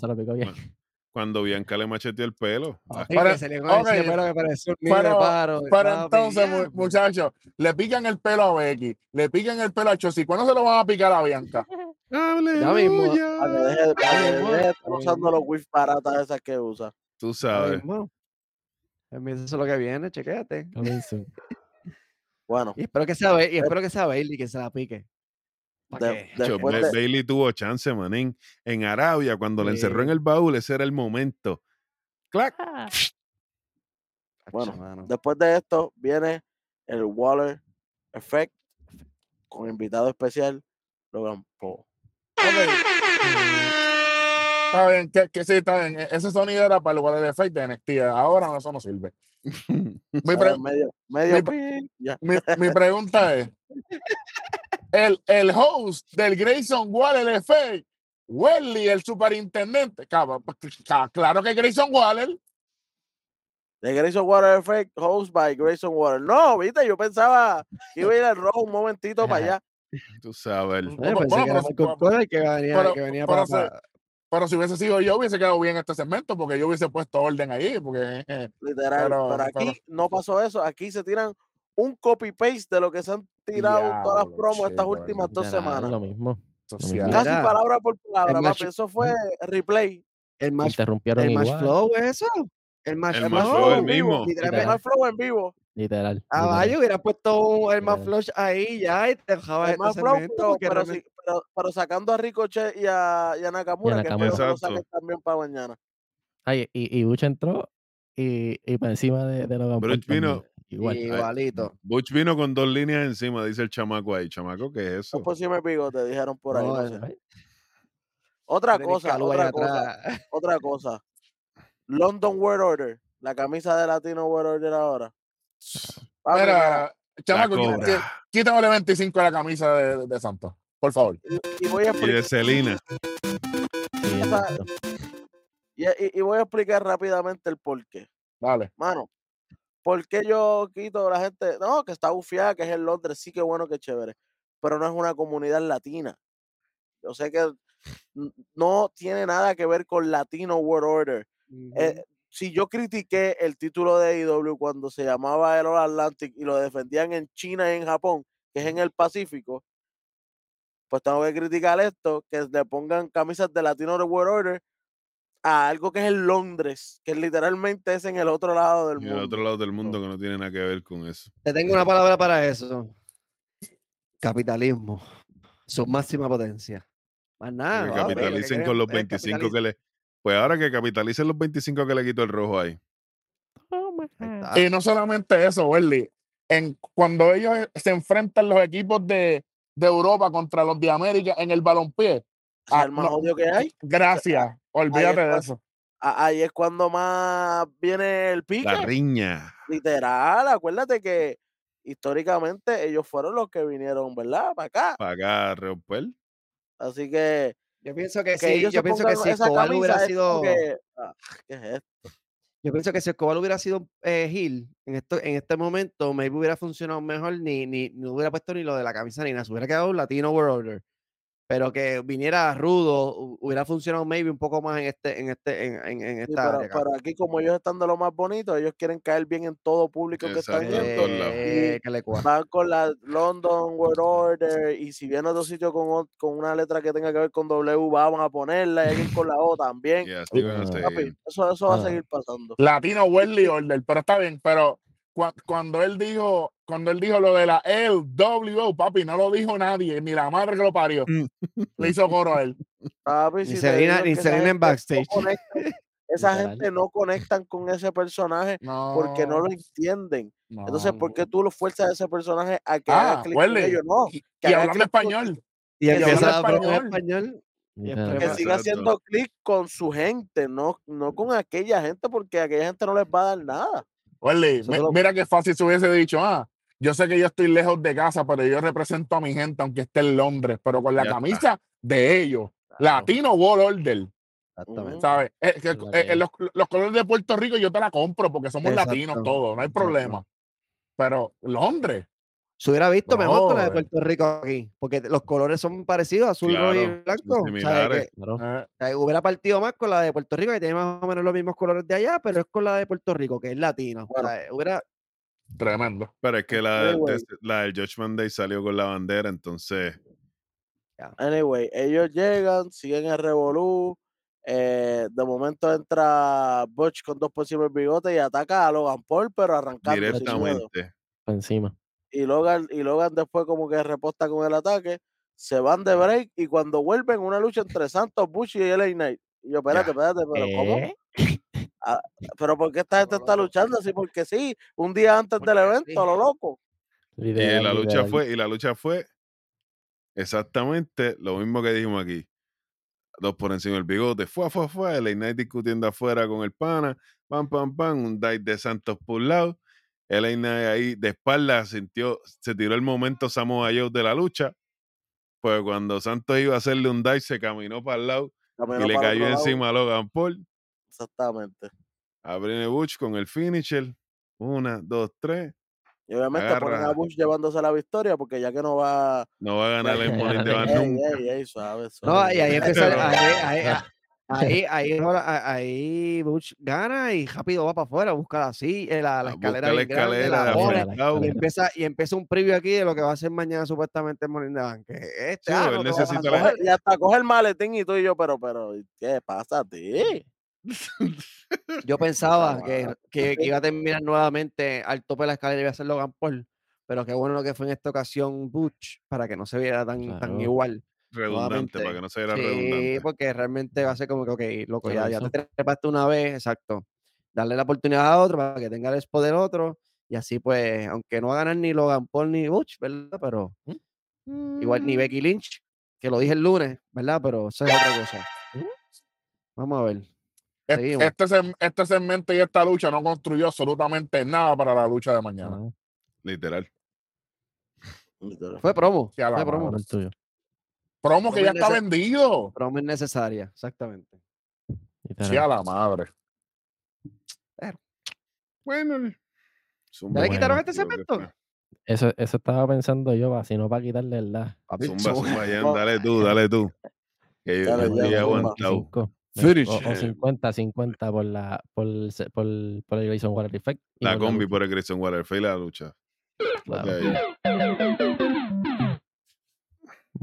Cuando Bianca le macheteó el pelo. ah, Y Pero- que se le con ok, ese pelo que parecía un niño de pero- paro. Pero papi, entonces, mu- muchachos, le pican el pelo a Becky, le pican el pelo a Chelsea. ¿Cuándo se lo van a picar a Bianca? [LAUGHS] Ya mismo. Para que ¡Aleluya! deje, para que mismo, deje de estar ahí usando los whiff baratas esas que usa. Tú Ya sabes. mismo. Ya mismo, Eso es lo que viene, chequéate. [LAUGHS] Bueno, Y espero que sea, y espero que sea Bailey que se la pique. ¿Pa' de- Ba- de, Bailey tuvo chance, manín. En Arabia, cuando le encerró en Sí. el baúl, ese era el momento. ¡Clac! bueno, Acho, mano. después de esto viene el Waller Effect con invitado especial Logan Paul. Está bien, que, que sí, está bien. E- Ese sonido era para el Water Effect de NXT. Ahora eso no sirve. Mi, pre- Ahora medio, medio mi- mi, mi pregunta es: [LAUGHS] el, el host del Grayson Waller Effect, Welly, el superintendente. Claro que Grayson Waller. De Grayson Water Effect, host by Grayson Water. No, viste, yo pensaba que iba a ir al rojo un momentito para allá. Tú sabes. Eh, pero- si hubiese sido yo, hubiese quedado bien este segmento porque yo hubiese puesto orden ahí. Porque eh, Literal. Pero- Pero, aquí pero- no pasó eso. Aquí se tiran un copy-paste de lo que se han tirado todas las promos estas últimas dos Literal, semanas. Lo mismo. social. Casi Mira, palabra por palabra, el papi. Eso fue replay. el match, Interrumpieron el match igual. flow, eso. El más, El más flow, flow el en vivo. mismo. El más flow en vivo. Literal. Ah, literal. vaya, hubiera puesto un- el más Literal. flush ahí ya y te dejabas El este más flow, pero, pero, sí, pero, pero sacando a Ricochet y a, y a Nakamura, que Nakamura. espero que lo también para mañana. Ay, y, y Bush entró y, y por encima de, de Logan Paul vino- también, Igual. Igualito. Butch vino con dos líneas encima, dice el chamaco ahí. Chamaco, ¿qué es eso? por si me bigote, dijeron por ahí. No, no eh, sé. Otra cosa, otra [LAUGHS] cosa, otra cosa. London World Order, la camisa de Latino World Order ahora. Mira, chamaco, quí- cobra. quí- quítame el 25 de la camisa de, de Santos, por favor. y, y voy a Y explicar, de Celina. y, y- y voy a explicar rápidamente el porqué. Dale. Mano, ¿por qué yo quito a la gente? No, que está bufiada, que es en Londres, sí que bueno, que chévere, pero no es una comunidad latina. Yo sé que no tiene nada que ver con Latino World Order. Eh, si yo critiqué el título de AEW cuando se llamaba el All Atlantic y lo defendían en China y en Japón, que es en el Pacífico, pues tengo que criticar esto, que le pongan camisas de Latino World Order a algo que es en Londres, que literalmente es en el otro lado del mundo. el otro lado del mundo que no tiene nada que ver con eso. Te tengo una palabra para eso. Capitalismo. Su máxima potencia. Más nada. que capitalicen con los es 25 capitaliz- que le. Pues ahora que capitalicen los 25 que le quitó el rojo ahí. Ahí está. Y no solamente eso, Welly. En, cuando ellos se enfrentan los equipos de, de Europa contra los de América en el balompié, ah, el más no, odio que hay. gracias, olvídate de eso. Ahí es cuando más viene el pique. La riña. Literal, acuérdate que históricamente ellos fueron los que vinieron, ¿verdad? Para acá. Para acá a romper. Así que Yo pienso que, que sí, yo pienso que si Escobar hubiera sido. que, ah, ¿qué es esto? Yo pienso que si Escobar hubiera sido eh, Gil en, esto, en este momento, maybe hubiera funcionado mejor, ni, ni, ni hubiera puesto ni lo de la camisa ni nada, se hubiera quedado un Latino World Order. Pero que viniera rudo, hu- hubiera funcionado maybe un poco más en este, en este, en, en, en Sí, esta pero, área. acá. pero aquí como ellos están de lo más bonito, ellos quieren caer bien en todo público que están lados. Eh, que le cua- Van con la London World Order y si viene a otro sitio con, con una letra que tenga que ver con W, vamos a ponerla y alguien con la O también. Y van. Papi, eso, eso va a Ah. seguir pasando. Latino Welly [LAUGHS] Order, pero está bien, pero cuando él dijo, cuando él dijo lo de la LWO, papi, no lo dijo nadie, ni la madre que lo parió. Mm. Le hizo coro a él. Papi, Ni si te Selena, ni que Selena en gente no backstage. conectan- [LAUGHS] esa gente no conectan con ese personaje No. porque no lo entienden. Entonces, no. ¿por qué tú lo fuerzas a ese personaje a que haga Ah, clic con ellos? No, Y, que y haga con- español. Y Y empieza a español. español. Literal. que siga haciendo clic con su gente, no, no con aquella gente, porque aquella gente no les va a dar nada. Mira qué fácil se hubiese dicho, ah, yo sé que yo estoy lejos de casa, pero yo represento a mi gente, aunque esté en Londres, pero con la Ya está. camisa de ellos. Claro, Latino World Order, Exactamente. ¿sabes? Eh, que- Es la eh, que los, los colores de Puerto Rico yo te la compro porque somos latinos todos, no hay exacto. problema. Pero Londres, Se hubiera visto mejor con la de. Puerto Rico aquí, porque los colores son parecidos, azul, rojo y blanco. eh, que hubiera partido más con la de Puerto Rico, que tiene más o menos los mismos colores de allá, pero es con la de Puerto Rico, que es latino. Bueno. ¿sabes? Hubiera, tremendo. Pero es que la, Anyway. de- la del Judgment Day salió con la bandera, entonces. Anyway, ellos llegan, siguen el revolú. eh, de momento entra Butch con dos posibles bigotes y ataca a Logan Paul, pero arrancando. Directamente. por encima. Y Logan, y Logan después como que reposta con el ataque. Se van de break y cuando vuelven una lucha entre Santos, Butch y LA Knight. Y yo, espérate, espérate, pero ¿cómo? ¿Eh? Pero ¿por qué esta gente está luchando así? Porque sí, un día antes del evento, sí. a lo loco. Y la lucha fue, y la lucha fue exactamente lo mismo que dijimos aquí. Dos por encima del bigote, fue, fue, fue, el Knight discutiendo afuera con el pana, pam, pam, pam, un dive de Santos por un lado, el Knight ahí de espalda sintió, se tiró el momento Samoa Joe de la lucha, pues cuando Santos iba a hacerle un dive se caminó para el lado Caminó y le cayó lado. encima a Logan Paul, Exactamente. a Brene Butch con el finisher, una, dos, tres, Y obviamente ponen a Agarra. Bush llevándose la victoria porque ya que no va. no va a ganar el [LAUGHS] Money nunca. ey, ey, suave, No, y ahí ahí, ahí, [LAUGHS] ahí, [LAUGHS] ahí, ahí, Butch gana y rápido va para afuera, busca así, eh, la, escalera, buscar la grande, escalera la pone, afrontado. y empieza, y empieza un preview aquí de lo que va a hacer mañana supuestamente el Morning de Este, Sí, ah, no coger. y hasta coge el maletín y tú y yo, pero, pero, ¿qué pasa a ti? Yo pensaba que, que- que iba a terminar nuevamente al tope de la escalera y iba a ser Logan Paul, pero qué bueno que fue en esta ocasión Butch para que no se viera tan, tan igual. Redundante, para que no se viera Sí, redundante. porque realmente va a ser como que, ok, loco, Ya te trepaste una vez, exacto. Darle la oportunidad a otro para que tenga el expo del otro. Y así, pues, aunque no va a ganar ni Logan Paul ni Butch, ¿verdad? Pero igual ni Becky Lynch, que lo dije el lunes, ¿verdad? Pero eso es otra cosa. Vamos a ver. Seguimos. Este, este segmento y esta lucha no construyó absolutamente nada para la lucha de mañana. Literal. Fue promo. Sí, Fue promo. El. Promo que ya está vendido. Promo innecesaria, exactamente. Sí, a la madre. Bueno. ¿Ya le quitaron Bueno, este segmento? Eso, eso estaba pensando yo, si no para quitarle la Papi, Zumba, zumba, Jan, dale tú, dale tú. Que yo Dale, zumba. aguantado. 25. Finish O, o him. 50, 50 por la por, el por, el- por el Grayson Water Effect. La combi por el Grayson Waterfield y la lucha. Claro.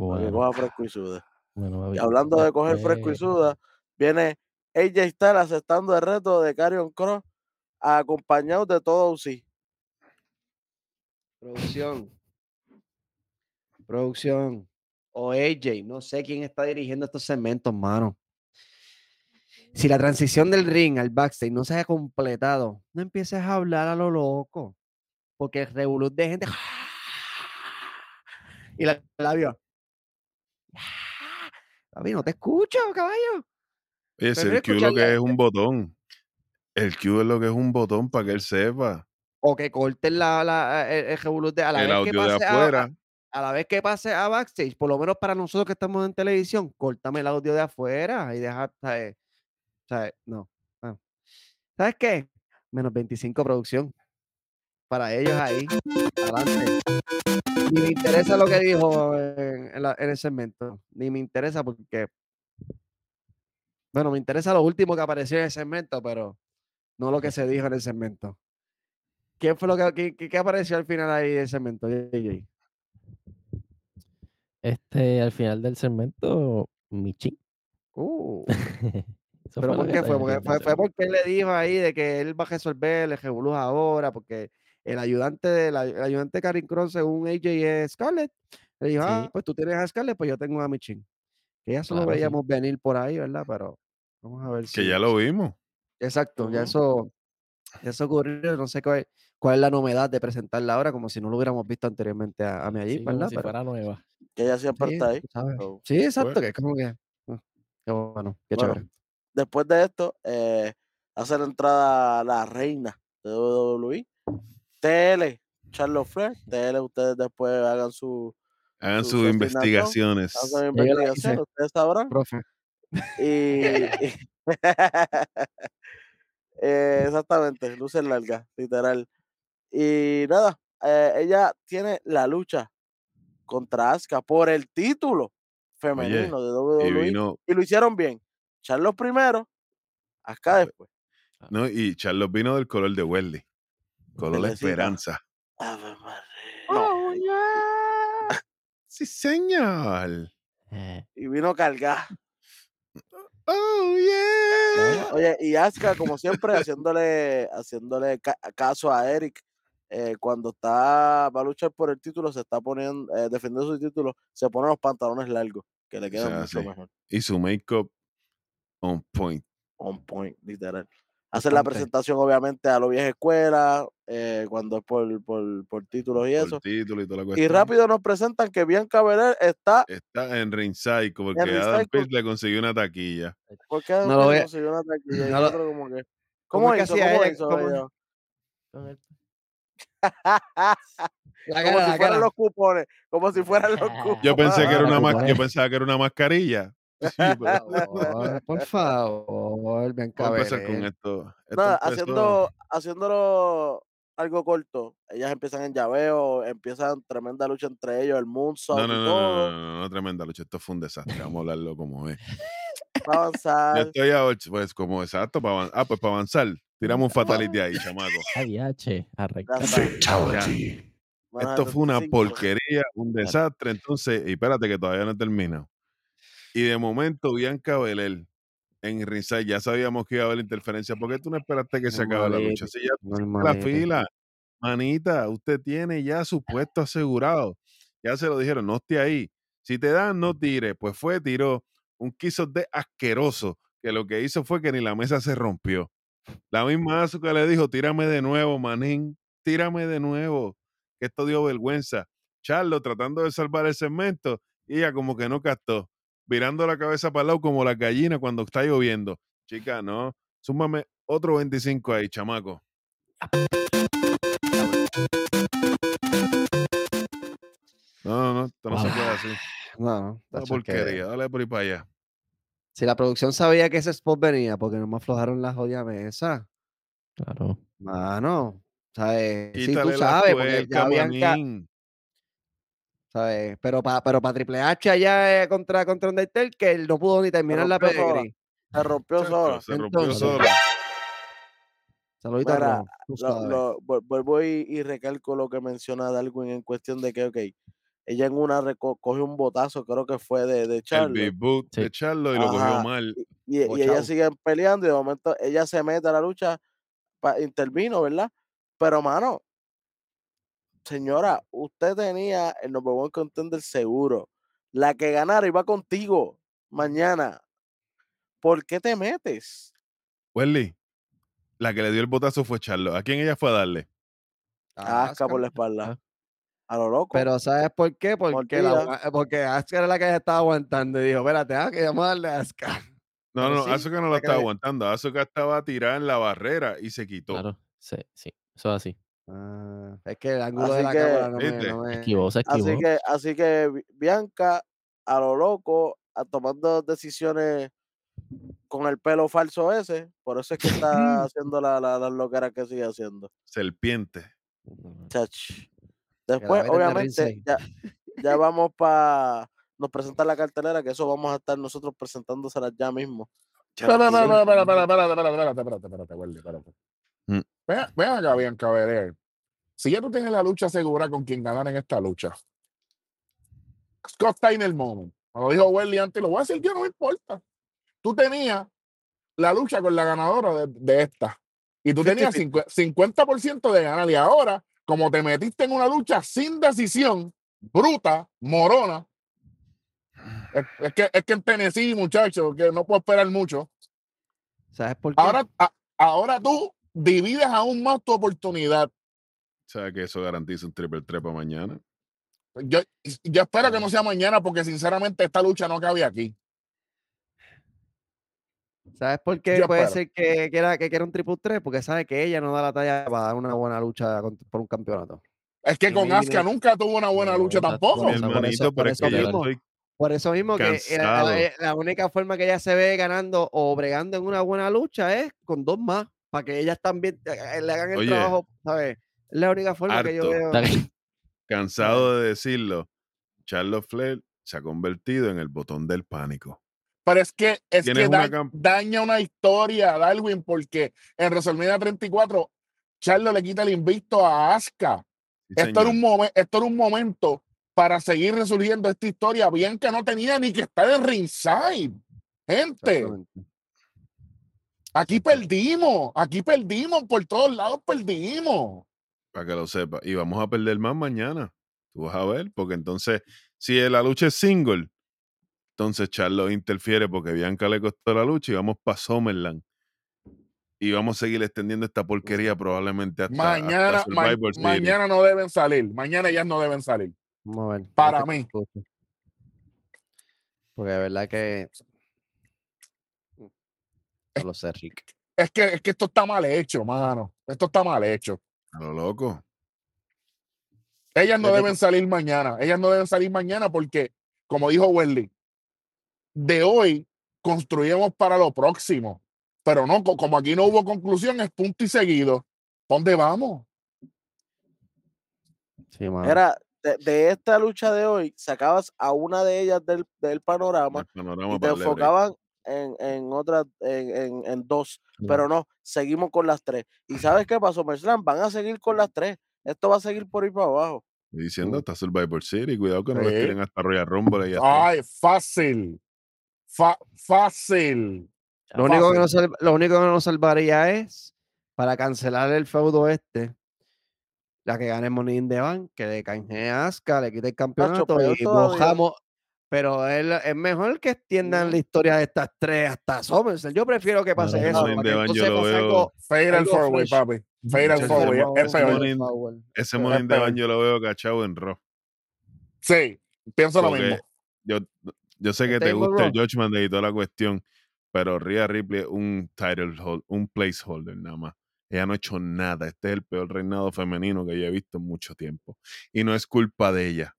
Para que Bueno, coja fresco y sude. bueno, Y papi, hablando de coger fresco y después- suda, viene AJ Styles aceptando el reto de Carrion Cross, acompañado de todo sí. Producción. Producción. O AJ, no sé quién está dirigiendo estos segmentos, mano. Si la transición del ring al backstage no se ha completado, no empieces a hablar a lo loco. Porque el revolut de gente. [LAUGHS] Y la labio. Papi, no te escucho, caballo. Oye, si el Q lo que es un botón. El Q es lo que es un botón para que él sepa. O que corten la, la- el, el revolut de a la El vez audio que de pase a- la vez que pase a backstage, por lo menos para nosotros que estamos en televisión, córtame el audio de afuera y deja, ¿sabes? ¿sabes? No. ah. ¿Sabes qué? Menos 25 producción. Para ellos ahí. Adelante. Ni me interesa lo que dijo en, en la- en el segmento. Ni me interesa porque. Bueno, me interesa lo último que apareció en el segmento, pero no lo que se dijo en el segmento. ¿Quién fue lo que, qué- qué- qué apareció al final ahí del segmento? JJ? Este, al final del segmento, Michi. Uh. [LAUGHS] ¿Pero por qué fue? Porque fue, porque él le dijo ahí de que él va a resolver el revolú ahora, porque el ayudante de la el ayudante de Karin Cross, según AJ es Scarlett. Le dijo, ah, Sí. pues tú tienes a Scarlett, pues yo tengo a Michin. Que ya solo Claro, sí. veíamos venir por ahí, ¿verdad? Pero vamos a ver si. Que ya lo vimos. Exacto, ya eso, ya eso ocurrió. No sé cuál, cuál es la novedad de presentarla ahora, como si no lo hubiéramos visto anteriormente a, a Miyagi, Sí, como ¿verdad? si Pero- fuera nueva. Que ella siempre sí, está ahí. Sí, exacto, Pues- que es como que. ah, Qué bueno, qué Bueno, chévere. Después de esto, eh, hace la entrada la reina de WWE, TL, Charlotte Flair. TL, ustedes después hagan su, Hagan Su sus investigaciones. hagan hice. ustedes sabrán. Profe. Y, [LAUGHS] [LAUGHS] Eh, exactamente, luces largas, literal. Y nada, eh, ella tiene la lucha contra Asuka por el título femenino de WWE y, vino, lo hicieron bien. Charlos primero, Asuka después. no, y Charlos vino del color de Welly. Color Belecita. esperanza. Ave María. Oh, [LAUGHS] Sí, señor. Eh, Y vino cargada. [LAUGHS] Oh, yeah. Oye, y Asuka, como siempre, haciéndole, haciéndole ca- caso a Eric. eh, cuando está va a luchar por el título, se está poniendo, eh, defendiendo su título, se pone los pantalones largos, que le quedan sea, mucho sí. mejor. Y su make-up on point. On point, literal. Hacer la presentación, obviamente, a lo vieja escuela, eh, cuando es por, por, por títulos y Por eso. título y toda la Y cuestión. rápido nos presentan que Bianca Belair está. Está en Ringside porque En Adam Pearce le consiguió una taquilla. ¿Por qué No ve- consiguió una taquilla? Y no lo- otro como que, ¿Cómo ¿Cómo hizo? [LAUGHS] Como cara, si la fueran cara. los cupones. Como si fueran los cupones. [LAUGHS] Yo pensé que era una yo pensaba que era una mascarilla. Sí, pero- Por [LAUGHS] favor, por favor, Bianca Vamos a empezar con esto. Esto Nada, empezó- haciendo, haciéndolo algo corto. Ellas empiezan en llaveo, empiezan tremenda lucha entre ellos, el moonsault No, no, y no, no, todo. no, no, no, tremenda lucha. Esto fue un desastre. Vamos a [LAUGHS] hablarlo como es. para [LAUGHS] Yo avanzar. estoy a ocho, pues como exacto, para avanzar. Ah, pues para avanzar. Tiramos un fatality ahí, chamaco. ADH, Ya arranca. está. Ya. Van a Esto fue una 75. porquería, un desastre. Entonces, y espérate que todavía no he terminado. Y de momento, Bianca Belair en ringside ya sabíamos que iba a haber interferencia. ¿Por qué tú no esperaste que se acabe la lucha? Si ya la fila, manita, usted tiene ya su puesto asegurado. Ya se lo dijeron, no esté ahí. Si te dan, no tire. Pues fue, tiró un quiso de asqueroso, que lo que hizo fue que ni la mesa se rompió. La misma Asuka le dijo, tírame de nuevo, manín, tírame de nuevo, que esto dio vergüenza. Charlo tratando de salvar el segmento, y ella como que no captó, virando la cabeza para el lado como la gallina cuando está lloviendo. Chica, no, súmame otro 25 ahí, chamaco. No, no, no, esto no se puede así. No, no. Una porquería, dale por ahí para allá. Si la producción sabía que ese spot venía, porque no me aflojaron la jodida mesa. Claro. Mano, ¿sabes? Sí, tú sabes, porque ya manín. ¿Sabes? Pero para pero pa Triple H allá eh, contra, contra Undertaker, que él no pudo ni terminar la pedigree. Se rompió sola. se rompió. Saludito Mira, Lo- lo- vuelvo y, y recalco lo que menciona Darwin en cuestión de que, ok, ella en una cogió un botazo, creo que fue de, de El Charlotte. big boot Sí. de Charlo y lo cogió mal. Y, y, y Bochao. ellas siguen peleando y de momento ella se mete a la lucha, pa- intervino, ¿verdad? Pero, mano, señora, usted tenía el number one contender seguro. La que ganara iba contigo mañana. ¿Por qué te metes? Welly, la que le dio el botazo fue Charlo. ¿A quién ella fue a darle? A Asuka por la espalda. Ah. A lo loco. Pero ¿sabes por qué? Porque, la, porque Asuka era la que estaba aguantando y dijo, espérate, ah, que vamos a darle a Asuka. [LAUGHS] No, Pero no, sí, Asuka no la estaba aguantando. Asuka estaba tirada en la barrera y se quitó. Claro. Sí, sí. Eso es así. Ah, es que el ángulo de Así la que- cámara no me, no me- Esquivó, se esquivó. Así que, así que Bi- Bianca, a lo loco, a tomando decisiones con el pelo falso ese, por eso es que está haciendo la, la, las loqueras que sigue haciendo. Serpiente. Chach. Después, de obviamente, ya, ya vamos para. Nos presentan la cartelera, que eso vamos a estar nosotros presentándosela ya mismo. Espera, espera, espérate, espérate, espérate, Welly, espérate. Mm. Ven, ven acá, Bianca Belair. Si ya tú tienes la lucha segura con quien ganar en esta lucha, Scott Steiner moment. Como dijo Welly antes, lo voy a decir yo, no me importa. Tú tenías la lucha con la ganadora de, de esta. Y tú tenías 50-50. 50% de ganar. Y ahora, como te metiste en una lucha sin decisión, bruta, morona, es, es que, es que en Tennessee, muchachos, que no puedo esperar mucho. ¿Sabes por qué? Ahora, a- ahora tú divides aún más tu oportunidad. Sea que eso garantiza un triple trepa mañana. Yo, yo espero que no sea mañana porque sinceramente esta lucha no cabe aquí. ¿Sabes por qué Yo puede espero. ser que quiera, que quiera un triple 3? Porque sabe que ella no da la talla para dar una buena lucha con- por un campeonato. Es que Y con Asuka nunca tuvo una buena No, lucha tampoco. Por eso- por eso- por eso mismo. Por eso mismo que eh, la, Cansado. la- la única forma que ella se ve ganando o bregando en una buena lucha es con dos más, para que ellas también eh, le hagan el Oye. trabajo, ¿sabes? Es la única forma que yo Harto. veo. Cansado de decirlo. Charlotte Flair se ha convertido en el botón del pánico. Pero es que, es que una da- cam- daña una historia, Darwin, porque en WrestleMania 34, Charlo le quita el invicto a Asuka. Sí, Esto era, un momen- esto era un momento para seguir resurgiendo esta historia. Bien que no tenía ni que estar en ringside. Gente, aquí perdimos. Aquí perdimos. Por todos lados perdimos. Para que lo sepa. Y vamos a perder más mañana. Tú vas a ver, porque entonces, si la lucha es single, entonces Charlo interfiere porque Bianca le costó la lucha y vamos para Summerland. Y vamos a seguir extendiendo esta porquería probablemente hasta, hasta Mañana, ma- Survivor Series. mañana no deben salir. Mañana ellas no deben salir. Vamos a ver. Para mí. Porque de verdad que. No lo sé, Rick. Es que, es que esto está mal hecho, mano. Esto está mal hecho. A lo loco. Ellas no deben salir mañana. Ellas no deben salir mañana porque, como dijo Welly, de hoy construimos para lo próximo. Pero no, co- como aquí no hubo conclusión, es punto y seguido. ¿Dónde vamos? Sí. Era de, de esta lucha de hoy, sacabas a una de ellas del, del panorama El panorama y te enfocaban en, en otras, en, en, en dos. Pero no, seguimos con las tres. ¿Y sabes qué pasó, SummerSlam? Van a seguir con las tres. Esto va a seguir por ahí para abajo. Diciendo Mm. hasta Survivor Series. Cuidado que no les Sí. tiren hasta Royal Rumble. y. Ay, fácil. Fa- fácil. Lo único, que nos lo único que nos salvaría es para cancelar el feudo este. La que gane Money in the Bank, que le canjee a Asuka, le quite el campeonato y todavía. Pero es, la- es mejor que extiendan la historia de estas tres hasta SummerSlam. Yo prefiero que pase eso. Para que yo lo pase veo- algo- Four Way, fresh. papi. Four Way. mo- Es ese peor. Forward. Ese peor. Bank yo lo veo cachado en Raw. Sí, pienso lo mismo. yo, yo sé que te gusta el. Judgment Day y toda la cuestión, pero Rhea Ripley es un title hold, un placeholder nada más. Ella no ha hecho nada. Este es el peor reinado femenino que yo he visto en mucho tiempo. Y no es culpa de ella.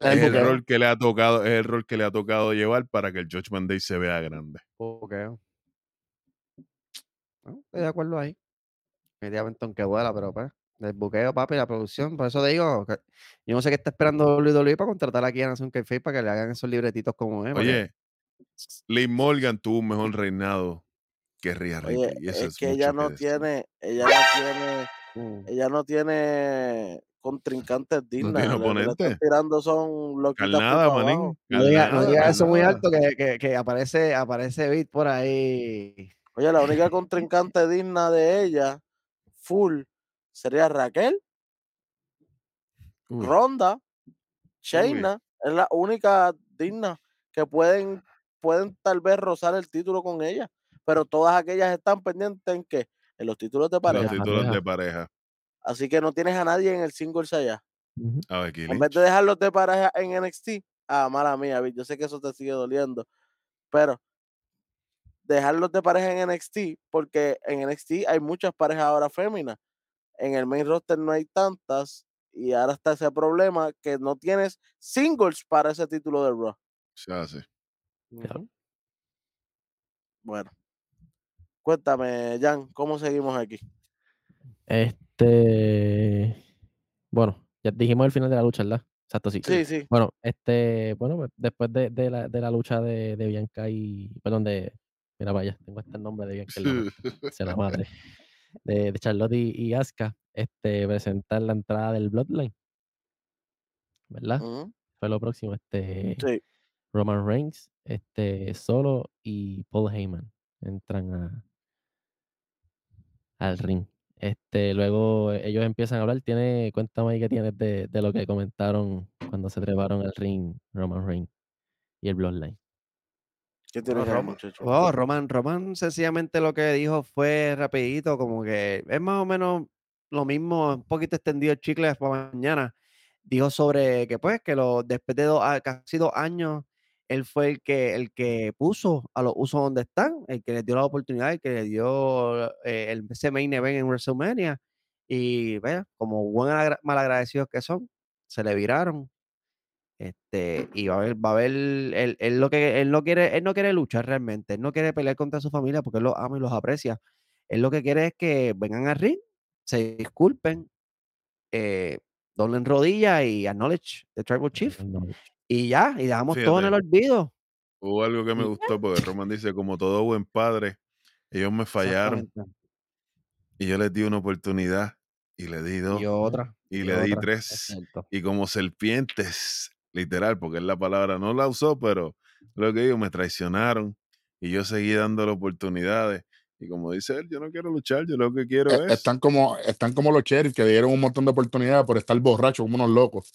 Es el rol que le ha tocado, es el rol que le ha tocado llevar para que el Judgment Day se vea grande. No, estoy de acuerdo ahí. Definitivamente aunque duela, pero pues. El buqueo, papi, la producción. Por eso te digo, que yo no sé qué está esperando WWE para contratar aquí a Nación Kayfabe para que le hagan esos libretitos como es. Oye, Liv Morgan tuvo un mejor reinado que Rhea Ripley. Es que ella no tiene, ella no tiene, Mm. ella no tiene le- le están oponente. tirando son por Carnada, manín. No diga, no eso muy alto que, que, que aparece, aparece Beat por ahí. Oye, la única contrincante digna de ella, full, sería Raquel, Uy. Ronda, Shayna, es la única digna que pueden, pueden tal vez rozar el título con ella, pero todas aquellas están pendientes en que en los títulos de Los pareja. Pareja. títulos de pareja. Así que no tienes a nadie en el singles allá. A Becky En vez de dejarlos de pareja en NXT, ah, mala mía, yo sé que eso te sigue doliendo, pero dejarlos de pareja en NXT, porque en NXT hay muchas parejas ahora féminas. En el main roster no hay tantas, y ahora está ese problema que no tienes singles para ese título de Raw. Se hace. Bueno, cuéntame, Jan, ¿cómo seguimos aquí? Este. Bueno, ya dijimos el final de la lucha, ¿verdad? Exacto, sí. Sí, sí. Bueno, este, bueno, pues, después de, de la, de la lucha de, de Bianca y, perdón, de, mira, vaya, tengo este nombre de Bianca [LAUGHS] se la madre, de, Charlotte y, y Asuka, este, presentar la entrada del Bloodline, ¿verdad? Ujú, Fue lo próximo, este, Sí. Roman Reigns, este, Solo y Paul Heyman entran a, al ring. Este, luego ellos empiezan a hablar. Tiene, cuéntame ahí qué tienes de, de lo que comentaron cuando se treparon al ring Roman Reigns y el Bloodline. ¿Qué Bueno, ahí, Roman, muchacho? oh, Roman, Roman sencillamente lo que dijo fue rapidito, como que es más o menos lo mismo, un poquito extendido el chicle para mañana. Dijo sobre que pues que lo, después de dos, casi dos años, él fue el que, el que puso a los usos donde están, el que les dio la oportunidad, el que le dio eh, el, ese main event en WrestleMania. Y vea, como buen agra- malagradecidos que son, se le viraron. Este, y va a haber, va a haber, él, él lo que, él no quiere, él no quiere luchar realmente, él no quiere pelear contra su familia porque él los ama y los aprecia. Él lo que quiere es que vengan al ring, se disculpen, eh, doblen rodillas y acknowledge the tribal chief. No, Y ya, y dejamos todo en el olvido. Hubo algo que me gustó porque Roman dice, como todo buen padre, ellos me fallaron y yo les di una oportunidad y le di dos Y otra. y y le di tres y como serpientes, literal, porque es la palabra, no la usó, pero lo que digo, me traicionaron y yo seguí dándole oportunidades. Y como dice él, yo no quiero luchar, yo lo que quiero Eh, es... Están como, están como los sheriffs que dieron un montón de oportunidades por estar borrachos como unos locos.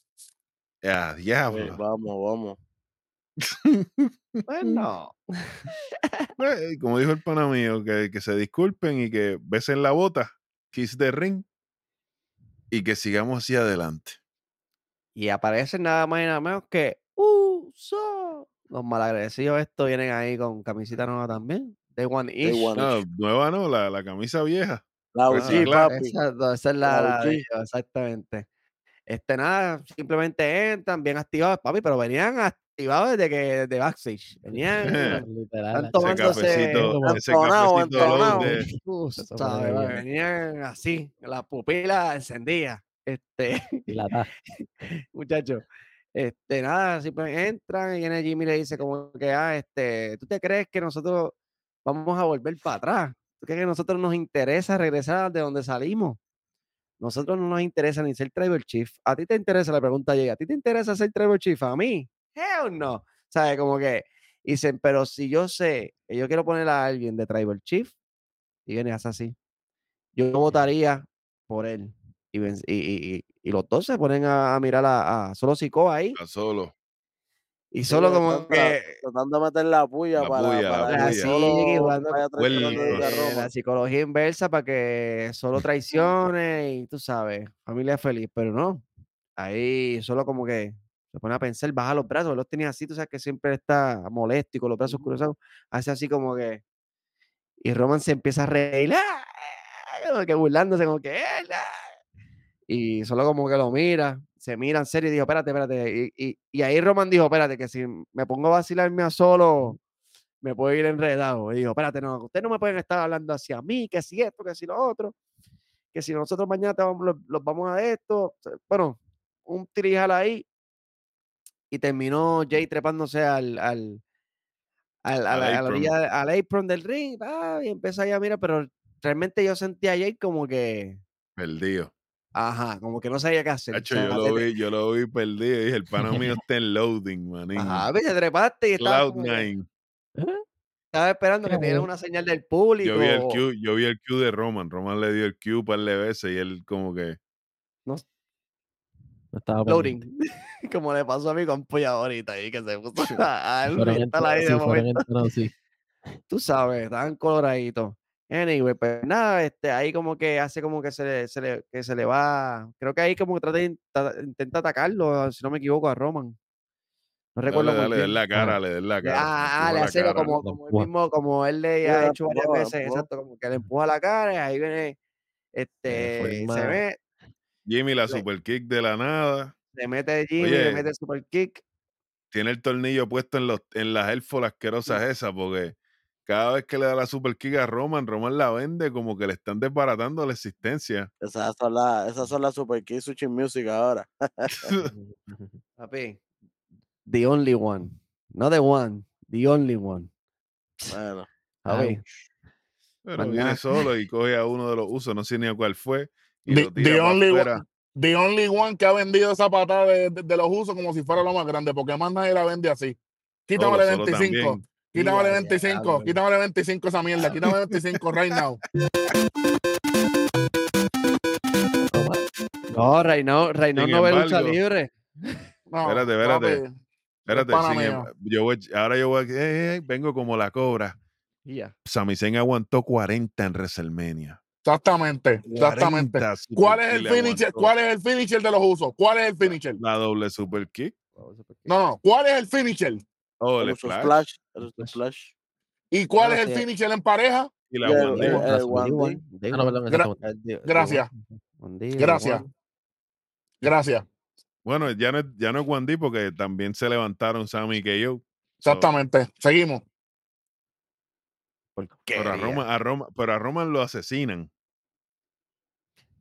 ¡Ah, Sí, diablo! vamos, vamos. [LAUGHS] Bueno, [LAUGHS] Pues, como dijo el pana mío, que, que se disculpen y que besen la bota, kiss the ring y que sigamos hacia adelante. y aparecen nada más y nada menos que Uso. Los malagradecidos estos vienen ahí con camisita nueva también. One Day Ish. No, nueva no, la, la camisa vieja. La OG, papi. Esa, esa es la, La exactamente. Este nada, simplemente entran bien activados, papi, pero venían activados desde que desde backstage. Venían [LAUGHS] literal. están Ese cafecito, cafecito de- [LAUGHS] venían así, la pupila encendida. Este, [LAUGHS] muchachos. Este, nada, simplemente entran y viene Jimmy y le dice como que, ah, este, ¿tú te crees que nosotros vamos a volver para atrás? ¿Tú crees que a nosotros nos interesa regresar de donde salimos? Nosotros no nos interesa ni ser tribal chief. ¿A ti te interesa? La pregunta llega. ¿A ti te interesa ser tribal chief? ¿A mí? Hell no. ¿Sabes? Como que... Dicen, pero si yo sé que yo quiero poner a alguien de Tribal Chief, y viene así, yo votaría por él. Y, y, y- los dos se ponen a, a mirar a, a solo Sikoa ahí. Está solo. Y solo como que tratando de meter la puya La para, puya, la para eh, Roma. la psicología inversa para que solo traiciones y tú sabes, familia feliz, pero no. Ahí solo como que se pone a pensar, baja los brazos, él los tenía así, tú sabes que siempre está molesto y con los brazos cruzados, hace así como que. Y Roman se empieza a reír, ¡ah! como que burlándose, como que. "Eh, ah". Y solo como que lo mira, se mira en serio y dijo, espérate, espérate. Y, y- y ahí Roman dijo, espérate, que si me pongo a vacilarme a solo, me puedo ir enredado. Y dijo, espérate, no, ustedes no me pueden estar hablando hacia mí, que si esto, que si lo otro, que si nosotros mañana te vamos- los, los vamos a esto. Bueno, un tirijal ahí. Y terminó Jay trepándose al, al, al- Al la, a la apron. orilla, al apron del ring. ah, y empezó ahí a mirar, pero realmente yo sentí a Jay como que, Perdido. Ajá, como que no sabía qué hacer. Hacho, yo lo vi, yo lo vi perdido. Y dije, el pana mío está en loading, manín. Ajá, ves, te trepaste y estaba, Cloud como que- Nine. estaba esperando que te Claro. una señal del público. Yo vi el Q, yo vi el Q de Roman. Roman le dio el Q un par de veces y él como que no, No estaba loading. [LAUGHS] Como le pasó a mi compuya ahorita ahí que se puso a, a en- ahí de momento. sí. Tú sabes, estaban coloraditos. Anyway, pues nada, este, ahí como que hace como que se le, se le, que se le va. Creo que ahí como que trata de in- ta- intenta atacarlo, si no me equivoco, a Roman. No recuerdo dale, dale, den bien. la cara, le den la cara. ah, ah, le hace como, como él mismo, como él le ha hecho varias veces, exacto, como que le empuja la cara y ahí viene, este, se ve, Jimmy la super kick de la nada. le mete Jimmy, le mete el super kick. Tiene el tornillo puesto en los en las elfos asquerosas esas porque cada vez que le da la super kick a Roman, Roman la vende como que le están desbaratando la existencia. Esas son las esas son las Super Kids Switching Music ahora. [LAUGHS] [LAUGHS] Papi, the only one, no the one, the only one. Bueno, Papi, Pero viene [LAUGHS] solo y coge a uno de los usos, no sé ni a cuál fue, y The- lo tira the pa' only one-. The only one que ha vendido esa patada de, de- de los usos como si fuera lo más grande, porque más nadie la vende así. Solo, solo 25, también. Quítamele Ya, 25, diablo. quítamele 25 esa mierda, quítamele 25 right now. No, Reynao Sin no ve lucha libre. No, Espérate, espérate. Espérate, sin em- yo voy, ahora yo voy, eh, eh, vengo como la cobra. Y ya. Sami Zayn aguantó 40 en WrestleMania. Exactamente, exactamente. 40 super ¿Cuál es el finisher? ¿Cuál es el finisher de los usos? ¿Cuál es el finisher? La doble super kick. No, no, ¿cuál es el finisher? Oh, el el uso splash. splash, el splash. ¿Y cuál es el finisher en pareja? Y la. Gracias. Gracias. Gracias. Bueno, ya no, es- ya no es D porque también se levantaron Sammy y KO. So, Exactamente. Seguimos. pero, a Roma, a Roma, pero a Roman lo asesinan.